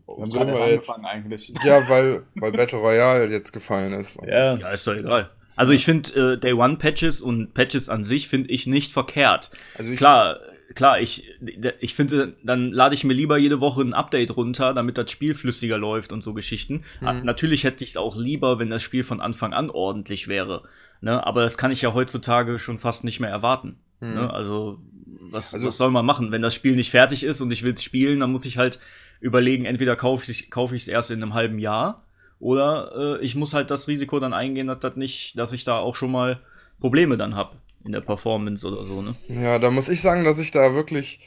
Speaker 2: Wir haben gerade jetzt, angefangen eigentlich.
Speaker 3: Ja, weil, weil Battle Royale jetzt gefallen ist.
Speaker 1: Ja, ja ist doch egal. Also ich finde äh, Day One Patches und Patches an sich finde ich nicht verkehrt. Also ich klar, klar, ich ich finde, dann lade ich mir lieber jede Woche ein Update runter, damit das Spiel flüssiger läuft und so Geschichten. Mhm. Natürlich hätte ich es auch lieber, wenn das Spiel von Anfang an ordentlich wäre. Ne? Aber das kann ich ja heutzutage schon fast nicht mehr erwarten. Mhm. Ne? Also was, also was soll man machen? Wenn das Spiel nicht fertig ist und ich will es spielen, dann muss ich halt überlegen, entweder kaufe ich es kauf erst in einem halben Jahr oder äh, ich muss halt das Risiko dann eingehen, dass, das nicht, dass ich da auch schon mal Probleme dann habe in der Performance oder so. Ne?
Speaker 3: Ja, da muss ich sagen, dass ich da wirklich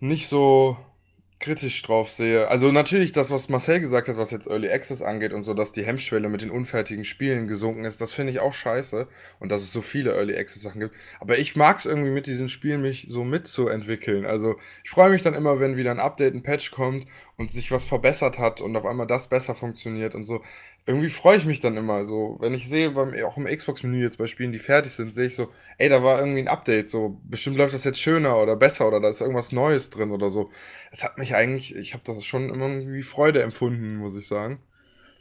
Speaker 3: nicht so kritisch drauf sehe. Also natürlich das, was Marcel gesagt hat, was jetzt Early Access angeht und so, dass die Hemmschwelle mit den unfertigen Spielen gesunken ist, das finde ich auch scheiße und dass es so viele Early Access Sachen gibt. Aber ich mag es irgendwie mit diesen Spielen mich so mitzuentwickeln. Also ich freue mich dann immer, wenn wieder ein Update, ein Patch kommt und sich was verbessert hat und auf einmal das besser funktioniert und so irgendwie freue ich mich dann immer so. Wenn ich sehe, beim, auch im Xbox-Menü jetzt bei Spielen, die fertig sind, sehe ich so, ey, da war irgendwie ein Update, so, bestimmt läuft das jetzt schöner oder besser oder da ist irgendwas Neues drin oder so. Es hat mich eigentlich, ich habe das schon immer irgendwie Freude empfunden, muss ich sagen.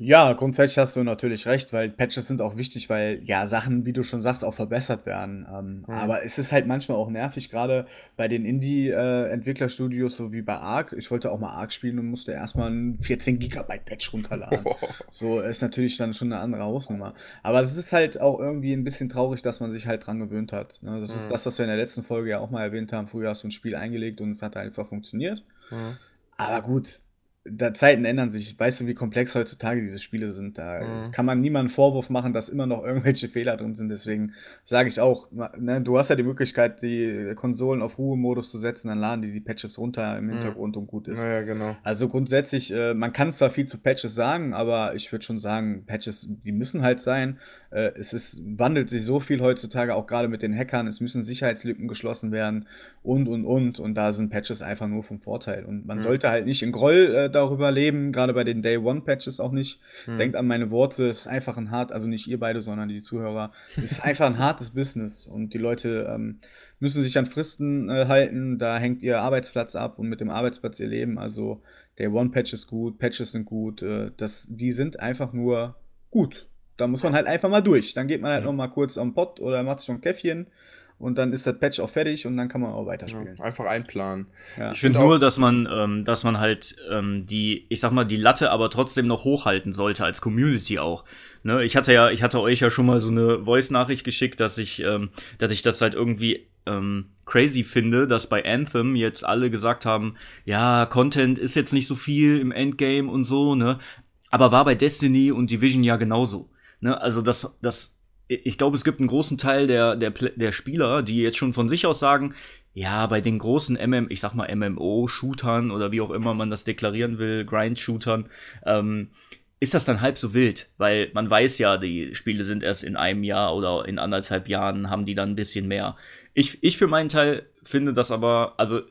Speaker 2: Ja, grundsätzlich hast du natürlich recht, weil Patches sind auch wichtig, weil ja Sachen, wie du schon sagst, auch verbessert werden. Ähm, mhm. Aber es ist halt manchmal auch nervig, gerade bei den Indie-Entwicklerstudios, äh, so wie bei Ark. Ich wollte auch mal Ark spielen und musste erstmal ein 14 Gigabyte Patch runterladen. so ist natürlich dann schon eine andere Hausnummer. Aber das ist halt auch irgendwie ein bisschen traurig, dass man sich halt dran gewöhnt hat. Ne? Das mhm. ist das, was wir in der letzten Folge ja auch mal erwähnt haben. Früher hast du ein Spiel eingelegt und es hat einfach funktioniert. Mhm. Aber gut, da Zeiten ändern sich. Weißt du, wie komplex heutzutage diese Spiele sind? Da mhm. kann man niemanden Vorwurf machen, dass immer noch irgendwelche Fehler drin sind. Deswegen sage ich auch, ne, du hast ja die Möglichkeit, die Konsolen auf Ruhemodus zu setzen, dann laden die die Patches runter im mhm. Hintergrund mhm. und gut ist.
Speaker 3: Ja, genau.
Speaker 2: Also grundsätzlich, äh, man kann zwar viel zu Patches sagen, aber ich würde schon sagen, Patches, die müssen halt sein. Äh, es ist, wandelt sich so viel heutzutage, auch gerade mit den Hackern. Es müssen Sicherheitslücken geschlossen werden und, und, und. Und da sind Patches einfach nur vom Vorteil. Und man mhm. sollte halt nicht in Groll äh, darüber leben, gerade bei den Day One Patches auch nicht. Mhm. Denkt an meine Worte, es ist einfach ein hart, also nicht ihr beide, sondern die Zuhörer. Es ist einfach ein hartes Business und die Leute ähm, müssen sich an Fristen äh, halten. Da hängt ihr Arbeitsplatz ab und mit dem Arbeitsplatz ihr Leben. Also Day One Patch ist gut, Patches sind gut. Äh, das, die sind einfach nur gut. Da muss man halt einfach mal durch. Dann geht man halt ja. noch mal kurz am Pott oder macht sich noch ein Käffchen und dann ist das Patch auch fertig und dann kann man auch weiterspielen.
Speaker 3: Ja, einfach einplanen.
Speaker 1: Ja. Ich finde nur, dass man, ähm, dass man halt ähm, die, ich sag mal, die Latte aber trotzdem noch hochhalten sollte als Community auch. Ne? Ich hatte ja, ich hatte euch ja schon mal so eine Voice-Nachricht geschickt, dass ich, ähm, dass ich das halt irgendwie ähm, crazy finde, dass bei Anthem jetzt alle gesagt haben, ja, Content ist jetzt nicht so viel im Endgame und so, ne? Aber war bei Destiny und Division ja genauso. Ne? Also das, das ich glaube, es gibt einen großen Teil der, der, der Spieler, die jetzt schon von sich aus sagen, ja, bei den großen MM, ich sag mal MMO-Shootern oder wie auch immer man das deklarieren will, Grind-Shootern, ähm, ist das dann halb so wild, weil man weiß ja, die Spiele sind erst in einem Jahr oder in anderthalb Jahren, haben die dann ein bisschen mehr. Ich, ich für meinen Teil finde das aber, also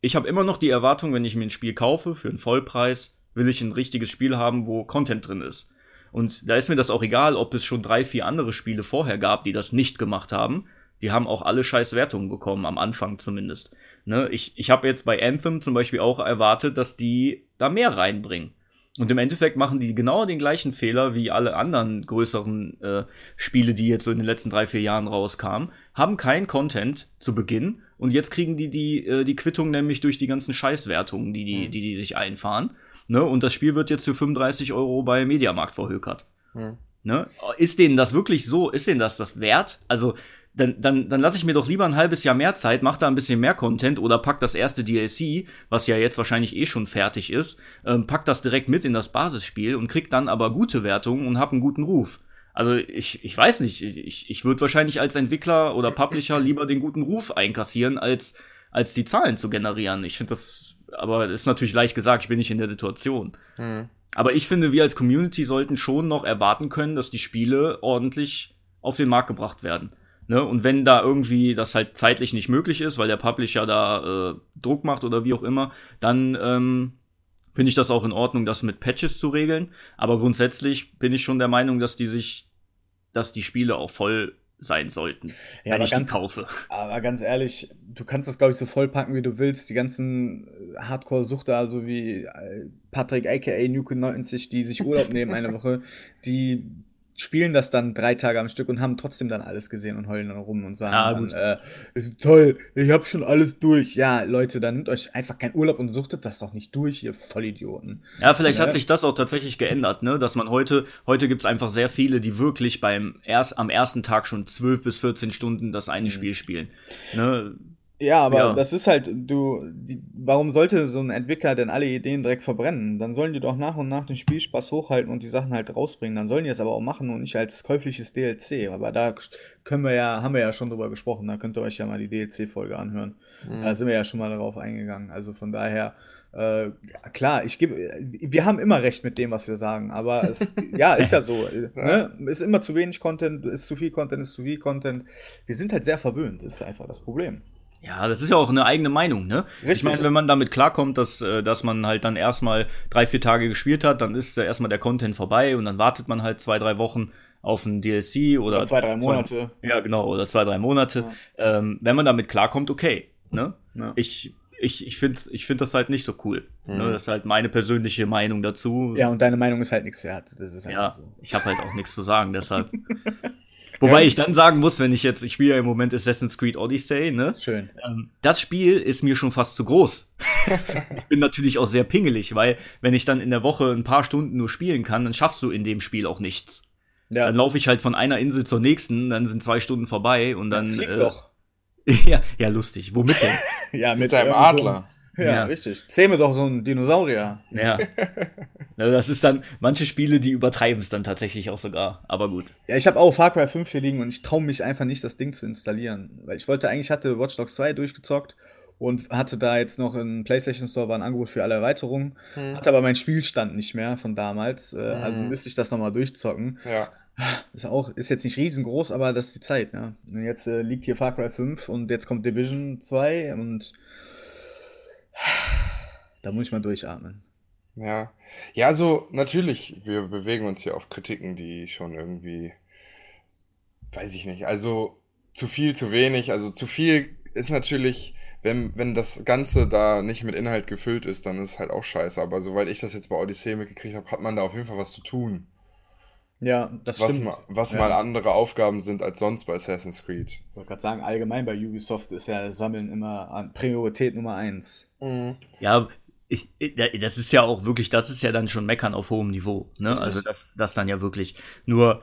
Speaker 1: ich habe immer noch die Erwartung, wenn ich mir ein Spiel kaufe für einen Vollpreis, will ich ein richtiges Spiel haben, wo Content drin ist. Und da ist mir das auch egal, ob es schon drei, vier andere Spiele vorher gab, die das nicht gemacht haben. Die haben auch alle scheiß Wertungen bekommen, am Anfang zumindest. Ne? Ich, ich habe jetzt bei Anthem zum Beispiel auch erwartet, dass die da mehr reinbringen. Und im Endeffekt machen die genau den gleichen Fehler wie alle anderen größeren äh, Spiele, die jetzt so in den letzten drei, vier Jahren rauskamen, haben kein Content zu Beginn und jetzt kriegen die die, äh, die Quittung nämlich durch die ganzen Scheißwertungen, die die, mhm. die die sich einfahren. Ne? Und das Spiel wird jetzt für 35 Euro bei Mediamarkt verhökert. Hm. Ne? Ist denen das wirklich so? Ist denen das das wert? Also, dann, dann, dann lasse ich mir doch lieber ein halbes Jahr mehr Zeit, mach da ein bisschen mehr Content oder pack das erste DLC, was ja jetzt wahrscheinlich eh schon fertig ist, ähm, pack das direkt mit in das Basisspiel und krieg dann aber gute Wertungen und hab einen guten Ruf. Also ich, ich weiß nicht, ich, ich würde wahrscheinlich als Entwickler oder Publisher lieber den guten Ruf einkassieren, als, als die Zahlen zu generieren. Ich finde das aber ist natürlich leicht gesagt, ich bin nicht in der Situation. Mhm. Aber ich finde, wir als Community sollten schon noch erwarten können, dass die Spiele ordentlich auf den Markt gebracht werden. Ne? Und wenn da irgendwie das halt zeitlich nicht möglich ist, weil der Publisher da äh, Druck macht oder wie auch immer, dann ähm, finde ich das auch in Ordnung, das mit Patches zu regeln. Aber grundsätzlich bin ich schon der Meinung, dass die sich, dass die Spiele auch voll sein sollten,
Speaker 2: ja, wenn ich ganz, die kaufe. Aber ganz ehrlich, du kannst das, glaube ich, so vollpacken, wie du willst. Die ganzen äh, Hardcore-Suchter, also wie äh, Patrick aka Nuke 90, die sich Urlaub nehmen eine Woche, die spielen das dann drei Tage am Stück und haben trotzdem dann alles gesehen und heulen dann rum und sagen ah, dann, äh, toll, ich habe schon alles durch. Ja, Leute, dann nimmt euch einfach keinen Urlaub und suchtet das doch nicht durch, ihr Vollidioten.
Speaker 1: Ja, vielleicht ja. hat sich das auch tatsächlich geändert, ne? Dass man heute, heute gibt's einfach sehr viele, die wirklich beim erst am ersten Tag schon 12 bis 14 Stunden das eine mhm. Spiel spielen. Ne?
Speaker 2: Ja, aber ja. das ist halt, du, die, warum sollte so ein Entwickler denn alle Ideen direkt verbrennen? Dann sollen die doch nach und nach den Spielspaß hochhalten und die Sachen halt rausbringen. Dann sollen die es aber auch machen und nicht als käufliches DLC. Aber da können wir ja, haben wir ja schon drüber gesprochen. Da könnt ihr euch ja mal die DLC-Folge anhören. Mhm. Da sind wir ja schon mal darauf eingegangen. Also von daher, äh, klar, ich gebe, wir haben immer recht mit dem, was wir sagen, aber es, ja, ist ja so. Ne? Ist immer zu wenig Content, ist zu viel Content, ist zu viel Content. Wir sind halt sehr verwöhnt, ist einfach das Problem.
Speaker 1: Ja, das ist ja auch eine eigene Meinung, ne? Richtig. Ich meine, wenn man damit klarkommt, dass, äh, dass man halt dann erstmal drei, vier Tage gespielt hat, dann ist erstmal der Content vorbei und dann wartet man halt zwei, drei Wochen auf ein DLC oder, oder
Speaker 2: zwei, drei Monate.
Speaker 1: Zwei, ja, genau, oder zwei, drei Monate. Ja. Ähm, wenn man damit klarkommt, okay. Ne? Ja. Ich, ich, ich finde ich find das halt nicht so cool. Ne? Mhm. Ne? Das ist halt meine persönliche Meinung dazu.
Speaker 2: Ja, und deine Meinung ist halt nichts wert. Das ist
Speaker 1: halt ja, so. ich habe halt auch nichts zu sagen, deshalb. Wobei ja. ich dann sagen muss, wenn ich jetzt, ich spiele ja im Moment Assassin's Creed Odyssey, ne?
Speaker 2: Schön.
Speaker 1: Ähm, das Spiel ist mir schon fast zu groß. ich bin natürlich auch sehr pingelig, weil wenn ich dann in der Woche ein paar Stunden nur spielen kann, dann schaffst du in dem Spiel auch nichts. Ja. Dann laufe ich halt von einer Insel zur nächsten, dann sind zwei Stunden vorbei und dann.
Speaker 2: dann flieg äh, doch.
Speaker 1: ja, ja, lustig. Womit denn?
Speaker 3: ja, mit, mit deinem Adler.
Speaker 2: Ja,
Speaker 1: Ja.
Speaker 2: richtig. Zähme doch so ein Dinosaurier.
Speaker 1: Ja. Das ist dann, manche Spiele, die übertreiben es dann tatsächlich auch sogar. Aber gut.
Speaker 2: Ja, ich habe auch Far Cry 5 hier liegen und ich traue mich einfach nicht, das Ding zu installieren. Weil ich wollte eigentlich, hatte Watch Dogs 2 durchgezockt und hatte da jetzt noch im PlayStation Store war ein Angebot für alle Erweiterungen.
Speaker 3: Hm.
Speaker 2: Hatte aber meinen Spielstand nicht mehr von damals. Äh, Also
Speaker 3: Mhm.
Speaker 2: müsste ich das nochmal durchzocken.
Speaker 3: Ja.
Speaker 2: Ist auch, ist jetzt nicht riesengroß, aber das ist die Zeit, ne? Und jetzt äh, liegt hier Far Cry 5 und jetzt kommt Division 2 und da muss ich mal durchatmen.
Speaker 3: Ja. Ja, also natürlich, wir bewegen uns hier auf Kritiken, die schon irgendwie, weiß ich nicht, also zu viel, zu wenig, also zu viel ist natürlich, wenn, wenn das Ganze da nicht mit Inhalt gefüllt ist, dann ist es halt auch scheiße. Aber soweit ich das jetzt bei Odyssey mitgekriegt habe, hat man da auf jeden Fall was zu tun.
Speaker 2: Ja, das
Speaker 3: Was,
Speaker 2: stimmt.
Speaker 3: ma, was
Speaker 2: Ja.
Speaker 3: mal andere Aufgaben sind als sonst bei Assassin's Creed.
Speaker 2: Ich wollte gerade sagen, allgemein bei Ubisoft ist ja Sammeln immer an Priorität Nummer 1.
Speaker 3: Mhm.
Speaker 1: Ja, ich, das ist ja auch wirklich, das ist ja dann schon Meckern auf hohem Niveau. Ne? Also das, das dann ja wirklich. Nur,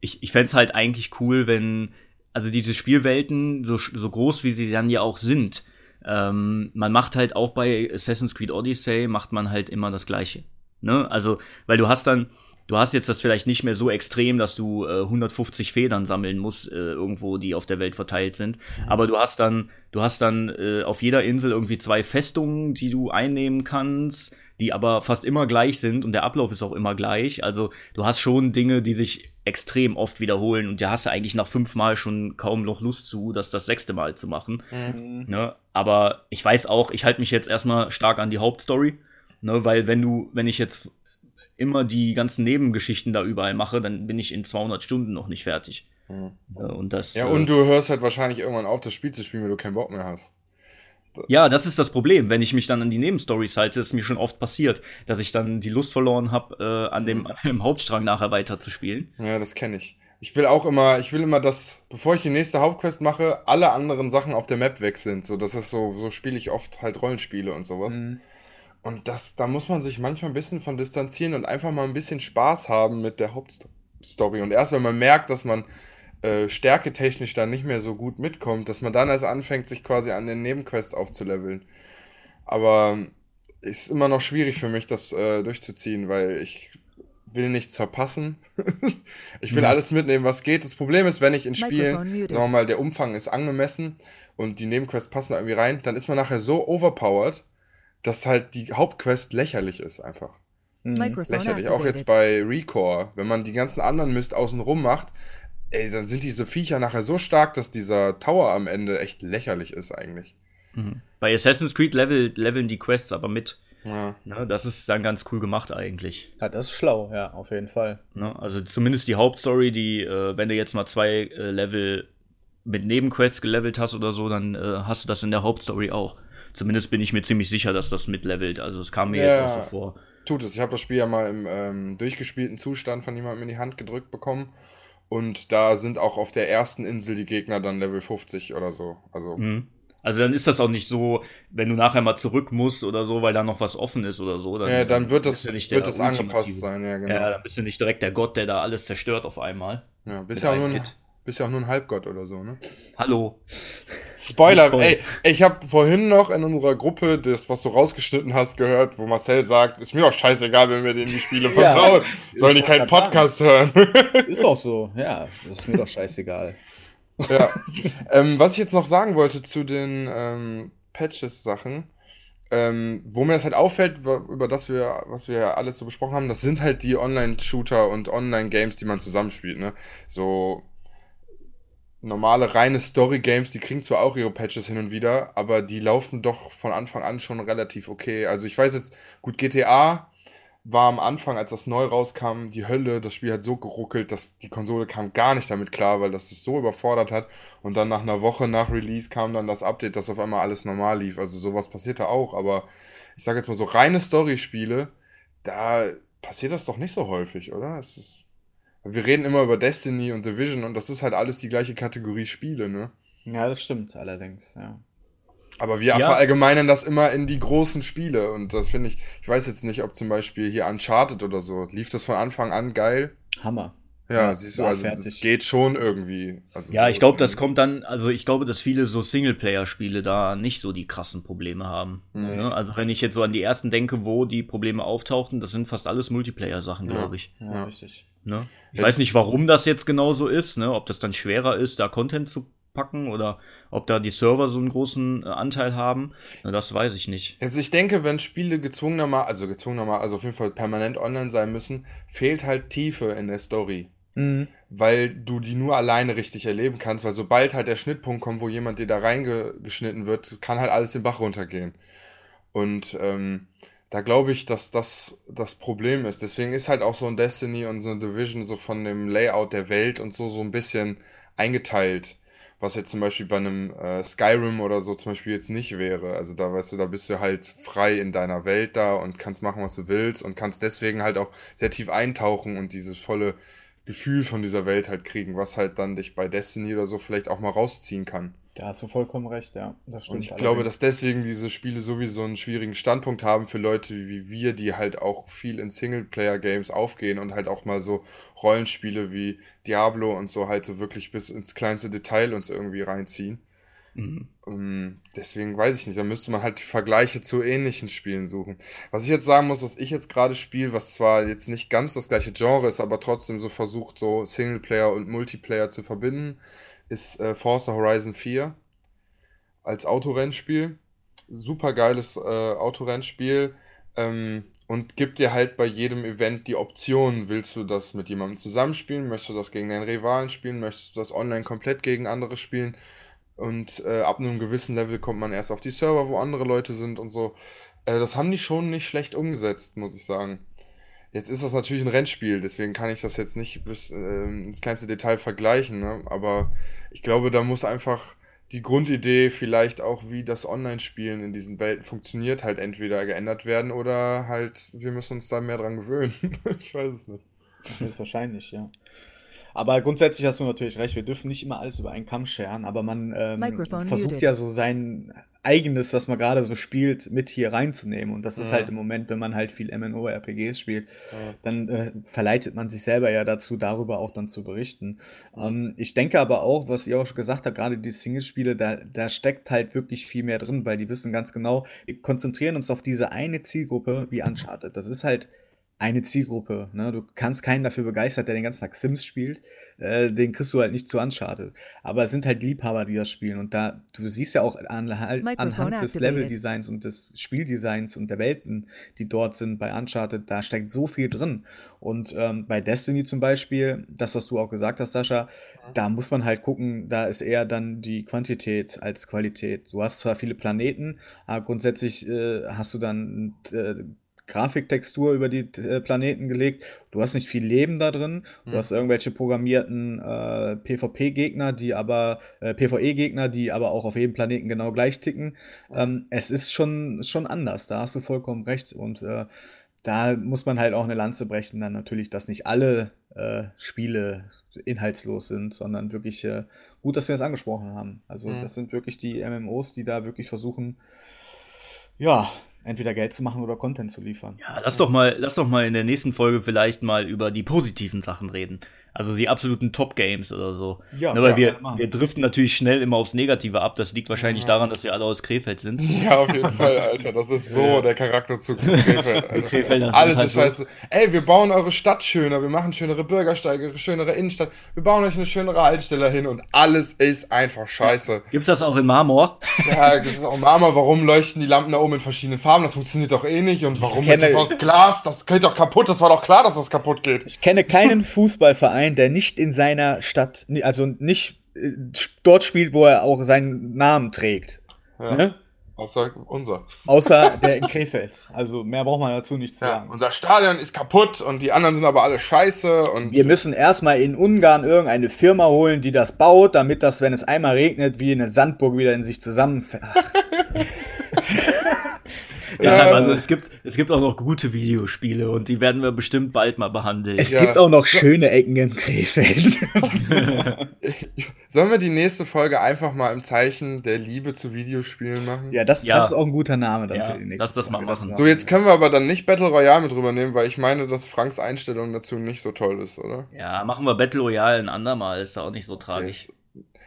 Speaker 1: ich, ich fände es halt eigentlich cool, wenn, also diese Spielwelten, so, so groß wie sie dann ja auch sind, ähm, man macht halt auch bei Assassin's Creed Odyssey, macht man halt immer das Gleiche. Ne? Also, weil du hast dann, du hast jetzt das vielleicht nicht mehr so extrem, dass du äh, 150 Federn sammeln musst, äh, irgendwo, die auf der Welt verteilt sind. Aber du hast dann, du hast dann äh, auf jeder Insel irgendwie zwei Festungen, die du einnehmen kannst, die aber fast immer gleich sind und der Ablauf ist auch immer gleich. Also du hast schon Dinge, die sich extrem oft wiederholen und da hast du eigentlich nach fünf Mal schon kaum noch Lust zu, das das sechste Mal zu machen.
Speaker 3: Mhm.
Speaker 1: Ne? Aber ich weiß auch, ich halte mich jetzt erstmal stark an die Hauptstory, ne? weil wenn du, wenn ich jetzt immer die ganzen Nebengeschichten da überall mache, dann bin ich in 200 Stunden noch nicht fertig.
Speaker 3: Mhm.
Speaker 1: Ne? Und das,
Speaker 3: Ja,
Speaker 1: äh,
Speaker 3: und du hörst halt wahrscheinlich irgendwann auf, das Spiel zu spielen, wenn du keinen Bock mehr hast.
Speaker 1: Ja, das ist das Problem. Wenn ich mich dann an die Nebenstories halte, ist mir schon oft passiert, dass ich dann die Lust verloren habe, äh, an, dem, an dem Hauptstrang nachher weiter zu spielen.
Speaker 3: Ja, das kenne ich. Ich will auch immer, ich will immer, dass, bevor ich die nächste Hauptquest mache, alle anderen Sachen auf der Map weg sind. So, das ist so, so spiele ich oft halt Rollenspiele und sowas.
Speaker 2: Mhm.
Speaker 3: Und das, da muss man sich manchmal ein bisschen von distanzieren und einfach mal ein bisschen Spaß haben mit der Hauptstory. Und erst wenn man merkt, dass man äh, stärketechnisch dann nicht mehr so gut mitkommt, dass man dann erst anfängt, sich quasi an den Nebenquests aufzuleveln. Aber ist immer noch schwierig für mich, das äh, durchzuziehen, weil ich will nichts verpassen. ich will
Speaker 1: Ja.
Speaker 3: alles mitnehmen, was geht. Das Problem ist, wenn ich in Spielen, sagen wir mal, der Umfang ist angemessen und die Nebenquests passen irgendwie rein, dann ist man nachher so overpowered, dass halt die Hauptquest lächerlich ist einfach.
Speaker 2: Mhm.
Speaker 4: Microphone
Speaker 3: Lächerlich. Auch jetzt bei Recore, wenn man die ganzen anderen Mist außenrum macht, ey, dann sind diese Viecher nachher so stark, dass dieser Tower am Ende echt lächerlich ist eigentlich.
Speaker 1: Bei Assassin's Creed level, leveln die Quests aber mit.
Speaker 3: Ja.
Speaker 1: Ne? Das ist dann ganz cool gemacht eigentlich.
Speaker 2: Ja, das ist schlau, ja, auf jeden Fall.
Speaker 1: Ne? Also zumindest die Hauptstory, die, äh, wenn du jetzt mal zwei äh, Level mit Nebenquests gelevelt hast oder so, dann äh, hast du das in der Hauptstory auch. Zumindest bin ich mir ziemlich sicher, dass das mitlevelt. Also es kam mir
Speaker 3: Ja.
Speaker 1: jetzt auch so vor.
Speaker 3: Tut es. Ich habe das Spiel ja mal im ähm, durchgespielten Zustand von jemandem in die Hand gedrückt bekommen. Und da sind auch auf der ersten Insel die Gegner dann Level 50 oder so. Also,
Speaker 1: Mhm. Also dann ist das auch nicht so, wenn du nachher mal zurück musst oder so, weil da noch was offen ist oder so. Dann,
Speaker 3: ja, dann wird das,
Speaker 1: nicht
Speaker 3: wird das angepasst sein, ja, genau.
Speaker 1: Ja, dann bist du nicht direkt der Gott, der da alles zerstört auf einmal.
Speaker 3: Ja, bist ja auch nur ein. Bist ja auch nur ein Halbgott oder so, ne?
Speaker 1: Hallo.
Speaker 3: Spoiler,
Speaker 1: Spoiler.
Speaker 3: ey, ich habe vorhin noch in unserer Gruppe das, was du rausgeschnitten hast, gehört, wo Marcel sagt, ist mir doch scheißegal, wenn wir denen die Spiele versauen. Sollen die
Speaker 2: ich
Speaker 3: keinen Podcast hören?
Speaker 2: Ist auch so, ja. Das ist mir doch scheißegal.
Speaker 3: ja. ähm, was ich jetzt noch sagen wollte zu den ähm, Patches-Sachen, ähm, wo mir das halt auffällt, über das wir, was wir alles so besprochen haben, das sind halt die Online-Shooter und Online-Games, die man zusammenspielt, ne? So normale, reine Story-Games, die kriegen zwar auch ihre Patches hin und wieder, aber die laufen doch von Anfang an schon relativ okay. Also ich weiß jetzt, gut, GTA war am Anfang, als das neu rauskam, die Hölle. Das Spiel hat so geruckelt, dass die Konsole kam gar nicht damit klar, weil das es so überfordert hat. Und dann nach einer Woche nach Release kam dann das Update, dass auf einmal alles normal lief. Also sowas passiert da auch. Aber ich sage jetzt mal so reine Story-Spiele, da passiert das doch nicht so häufig, oder? Es ist, wir reden immer über Destiny und Division und das ist halt alles die gleiche Kategorie Spiele, ne?
Speaker 2: Ja, das stimmt allerdings, ja.
Speaker 3: Aber wir
Speaker 1: Ja.
Speaker 3: verallgemeinern das immer in die großen Spiele und das finde ich, ich weiß jetzt nicht, ob zum Beispiel hier Uncharted oder so, lief das von Anfang an geil?
Speaker 2: Hammer.
Speaker 3: Ja, siehst du, also es geht schon irgendwie. Also
Speaker 1: ja,
Speaker 3: so
Speaker 1: ich glaube, das kommt dann, also ich glaube, dass viele so Singleplayer-Spiele da nicht so die krassen Probleme haben.
Speaker 3: Mhm.
Speaker 1: Ne? Also wenn ich jetzt so an die ersten denke, wo die Probleme auftauchten, das sind fast alles Multiplayer-Sachen,
Speaker 3: Ja.
Speaker 1: glaube ich.
Speaker 2: Ja,
Speaker 3: Ja.
Speaker 2: richtig.
Speaker 1: Ne? Ich
Speaker 3: Jetzt-
Speaker 1: weiß nicht, warum das jetzt genau so ist, ne? ob das dann schwerer ist, da Content zu packen oder ob da die Server so einen großen äh, Anteil haben. Das weiß ich nicht.
Speaker 3: Also ich denke, wenn Spiele gezwungenermaßen, also gezwungenermaßen, also auf jeden Fall permanent online sein müssen, fehlt halt Tiefe in der Story.
Speaker 2: Mhm.
Speaker 3: Weil du die nur alleine richtig erleben kannst, weil sobald halt der Schnittpunkt kommt, wo jemand dir da reingeschnitten wird, kann halt alles den Bach runtergehen. Und ähm, da glaube ich, dass das das Problem ist. Deswegen ist halt auch so ein Destiny und so ein Division so von dem Layout der Welt und so so ein bisschen eingeteilt. Was jetzt zum Beispiel bei einem äh, Skyrim oder so zum Beispiel jetzt nicht wäre. Also da weißt du, da bist du halt frei in deiner Welt da und kannst machen, was du willst und kannst deswegen halt auch sehr tief eintauchen und dieses volle Gefühl von dieser Welt halt kriegen, was halt dann dich bei Destiny oder so vielleicht auch mal rausziehen kann.
Speaker 2: Da hast du vollkommen recht, ja. Das
Speaker 3: Und
Speaker 2: stimmt.
Speaker 3: ich glaube, dass deswegen diese Spiele sowieso einen schwierigen Standpunkt haben für Leute wie wir, die halt auch viel in Singleplayer-Games aufgehen und halt auch mal so Rollenspiele wie Diablo und so halt so wirklich bis ins kleinste Detail uns irgendwie reinziehen.
Speaker 1: Mhm.
Speaker 3: Ähm, deswegen weiß ich nicht, da müsste man halt Vergleiche zu ähnlichen Spielen suchen. Was ich jetzt sagen muss, was ich jetzt gerade spiele, was zwar jetzt nicht ganz das gleiche Genre ist, aber trotzdem so versucht, so Singleplayer und Multiplayer zu verbinden, ist äh, Forza Horizon 4 als Autorennspiel. Super geiles äh, Autorennspiel ähm, und gibt dir halt bei jedem Event die Option, willst du das mit jemandem zusammenspielen, möchtest du das gegen deinen Rivalen spielen, möchtest du das online komplett gegen andere spielen und äh, ab einem gewissen Level kommt man erst auf die Server, wo andere Leute sind und so. Äh, das haben die schon nicht schlecht umgesetzt, muss ich sagen. Jetzt ist das natürlich ein Rennspiel, deswegen kann ich das jetzt nicht bis ähm, ins kleinste Detail vergleichen, ne? Aber ich glaube, da muss einfach die Grundidee vielleicht auch, wie das Online-Spielen in diesen Welten funktioniert, halt entweder geändert werden oder halt wir müssen uns da mehr dran gewöhnen. ich weiß es nicht.
Speaker 2: Das ist wahrscheinlich, ja. Aber grundsätzlich hast du natürlich recht, wir dürfen nicht immer alles über einen Kamm scheren, aber man ähm,
Speaker 4: Microphone
Speaker 2: versucht
Speaker 4: muted.
Speaker 2: ja so sein eigenes, was man gerade so spielt, mit hier reinzunehmen. Und das ist
Speaker 3: Ja.
Speaker 2: halt im Moment, wenn man halt viel MMO-RPGs spielt,
Speaker 3: Ja.
Speaker 2: dann äh, verleitet man sich selber ja dazu, darüber auch dann zu berichten. Ähm, ich denke aber auch, was ihr auch schon gesagt habt, gerade die Singlespiele, da, da steckt halt wirklich viel mehr drin, weil die wissen ganz genau, wir konzentrieren uns auf diese eine Zielgruppe wie Uncharted. Das ist halt eine Zielgruppe. Ne? Du kannst keinen dafür begeistern, der den ganzen Tag Sims spielt. Äh, den kriegst du halt nicht zu Uncharted. Aber es sind halt Liebhaber, die das spielen. Und da, du siehst ja auch an, halt,
Speaker 4: Microphone
Speaker 2: anhand des. Leveldesigns und des Spieldesigns und der Welten, die dort sind bei Uncharted, da steckt so viel drin. Und ähm, bei Destiny zum Beispiel, das, was du auch gesagt hast, Sascha, da muss man halt gucken, da ist eher dann die Quantität als Qualität. Du hast zwar viele Planeten, aber grundsätzlich äh, hast du dann äh, Grafiktextur über die äh, Planeten gelegt. Du hast nicht viel Leben da drin. Du
Speaker 3: Hm.
Speaker 2: hast irgendwelche programmierten äh, PvP-Gegner, die aber äh, PvE-Gegner, die aber auch auf jedem Planeten genau gleich ticken. Ähm, es ist schon, schon anders. Da hast du vollkommen recht. Und äh, da muss man halt auch eine Lanze brechen, dann natürlich, dass nicht alle äh, Spiele inhaltslos sind, sondern wirklich äh, gut, dass wir das angesprochen haben. Also,
Speaker 3: Mhm.
Speaker 2: das sind wirklich die MMOs, die da wirklich versuchen, ja, entweder Geld zu machen oder Content zu liefern.
Speaker 1: Ja, lass doch mal, lass doch mal in der nächsten Folge vielleicht mal über die positiven Sachen reden. Also die absoluten Top-Games oder so.
Speaker 2: Ja,
Speaker 1: ne, weil
Speaker 2: ja,
Speaker 1: wir, wir driften natürlich schnell immer aufs Negative ab. Das liegt wahrscheinlich
Speaker 3: Ja.
Speaker 1: daran, dass wir alle aus Krefeld sind.
Speaker 3: Ja, auf jeden Fall, Alter. Das ist so der Charakterzug von Krefeld, Alter.
Speaker 1: Krefelder sind
Speaker 3: Alles
Speaker 1: halt
Speaker 3: ist
Speaker 1: so.
Speaker 3: scheiße. Ey, wir bauen eure Stadt schöner, wir machen schönere Bürgersteige, schönere Innenstadt, wir bauen euch eine schönere Haltestelle hin und alles ist einfach scheiße.
Speaker 1: Gibt's das auch in Marmor?
Speaker 3: Ja, das ist auch Mama, warum leuchten die Lampen da oben in verschiedenen Farben? Das funktioniert doch eh nicht. Und warum ist das aus Glas? Das geht doch kaputt. Das war doch klar, dass das kaputt geht.
Speaker 2: Ich kenne keinen Fußballverein, der nicht in seiner Stadt, also nicht äh, dort spielt, wo er auch seinen Namen trägt.
Speaker 3: Ja,
Speaker 2: Ne?
Speaker 3: außer unser.
Speaker 2: Außer der in Krefeld. Also mehr braucht man dazu nicht zu
Speaker 3: Ja,
Speaker 2: sagen.
Speaker 3: unser Stadion ist kaputt und die anderen sind aber alle scheiße. Und
Speaker 2: Wir müssen erstmal in Ungarn irgendeine Firma holen, die das baut, damit das, wenn es einmal regnet, wie eine Sandburg wieder in sich zusammenfällt.
Speaker 1: Deshalb, also es gibt, es gibt auch noch gute Videospiele und die werden wir bestimmt bald mal behandeln.
Speaker 2: Es
Speaker 3: Ja.
Speaker 2: gibt auch noch schöne Ecken in Krefeld.
Speaker 3: Sollen wir die nächste Folge einfach mal im Zeichen der Liebe zu Videospielen machen?
Speaker 2: ja, das,
Speaker 1: Ja.
Speaker 2: das ist auch ein guter Name dann
Speaker 1: Ja,
Speaker 2: für die nächste
Speaker 1: lass das mal machen.
Speaker 3: So, jetzt können wir aber dann nicht Battle Royale mit rübernehmen, weil ich meine, dass Franks Einstellung dazu nicht so toll ist, oder?
Speaker 1: ja, machen wir Battle Royale ein andermal, ist da auch nicht so tragisch.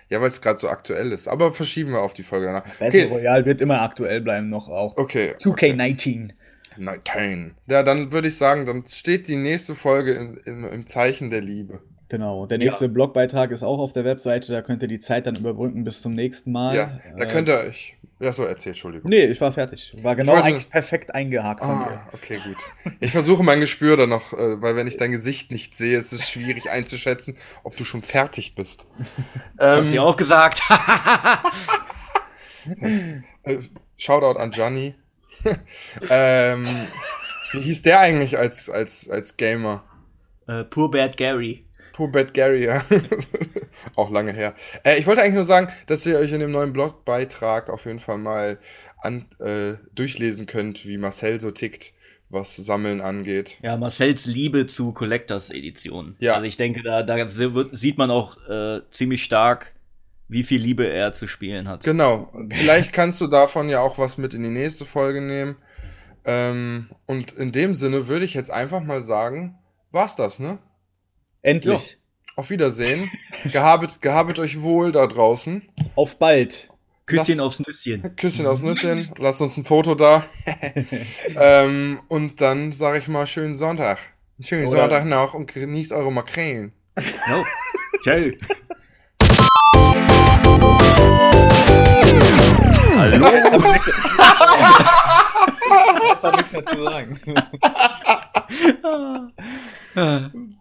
Speaker 3: Ja, weil es gerade so aktuell ist. Aber verschieben wir auf die Folge danach.
Speaker 2: Battle
Speaker 3: Okay,
Speaker 2: Royale wird immer aktuell bleiben, noch auch.
Speaker 3: okay.
Speaker 2: 2K19.
Speaker 3: 19. Ja, dann würde ich sagen, dann steht die nächste Folge in, in, im Zeichen der Liebe.
Speaker 2: Genau. Der nächste Blogbeitrag ist auch auf der Webseite. Da könnt ihr die Zeit dann überbrücken bis zum nächsten Mal.
Speaker 3: Ja, da könnt ihr euch. Ja, so erzählt, Entschuldigung.
Speaker 2: Nee, ich war fertig. War genau
Speaker 3: wollte-
Speaker 2: eigentlich perfekt eingehakt von dir.
Speaker 3: Ah, okay, gut. Ich versuche mein Gespür dann noch, äh, weil wenn ich dein Gesicht nicht sehe, ist es schwierig einzuschätzen, ob du schon fertig bist.
Speaker 1: Hat
Speaker 3: Ähm,
Speaker 1: sie auch gesagt.
Speaker 3: äh, Shoutout an Gianni. ähm, wie hieß der eigentlich als, als, als Gamer?
Speaker 1: äh, Poor Bad Gary.
Speaker 3: Poor Bad Gary, ja. Auch lange her. Äh, ich wollte eigentlich nur sagen, dass ihr euch in dem neuen Blogbeitrag auf jeden Fall mal an, äh, durchlesen könnt, wie Marcel so tickt, was Sammeln angeht.
Speaker 1: Ja, Marcells Liebe zu Collectors Editionen.
Speaker 3: Ja.
Speaker 1: Also ich denke, da, da sieht man auch äh, ziemlich stark, wie viel Liebe er zu spielen hat.
Speaker 3: Genau. Vielleicht kannst du davon ja auch was mit in die nächste Folge nehmen. Ähm, und in dem Sinne würde ich jetzt einfach mal sagen, war's das, ne?
Speaker 2: Endlich.
Speaker 3: Auf Wiedersehen. gehabet, gehabet euch wohl da draußen.
Speaker 2: Auf bald.
Speaker 1: Küsschen
Speaker 3: Lass-
Speaker 1: aufs Nüsschen.
Speaker 3: Küsschen aus Nüsschen. Lasst uns ein Foto da. ähm, und dann sage ich mal schönen Sonntag. Einen schönen
Speaker 2: Oder-
Speaker 3: Sonntag noch und genießt eure Makrelen.
Speaker 1: No. Ciao. Hallo.
Speaker 2: Ich hab nichts mehr zu sagen.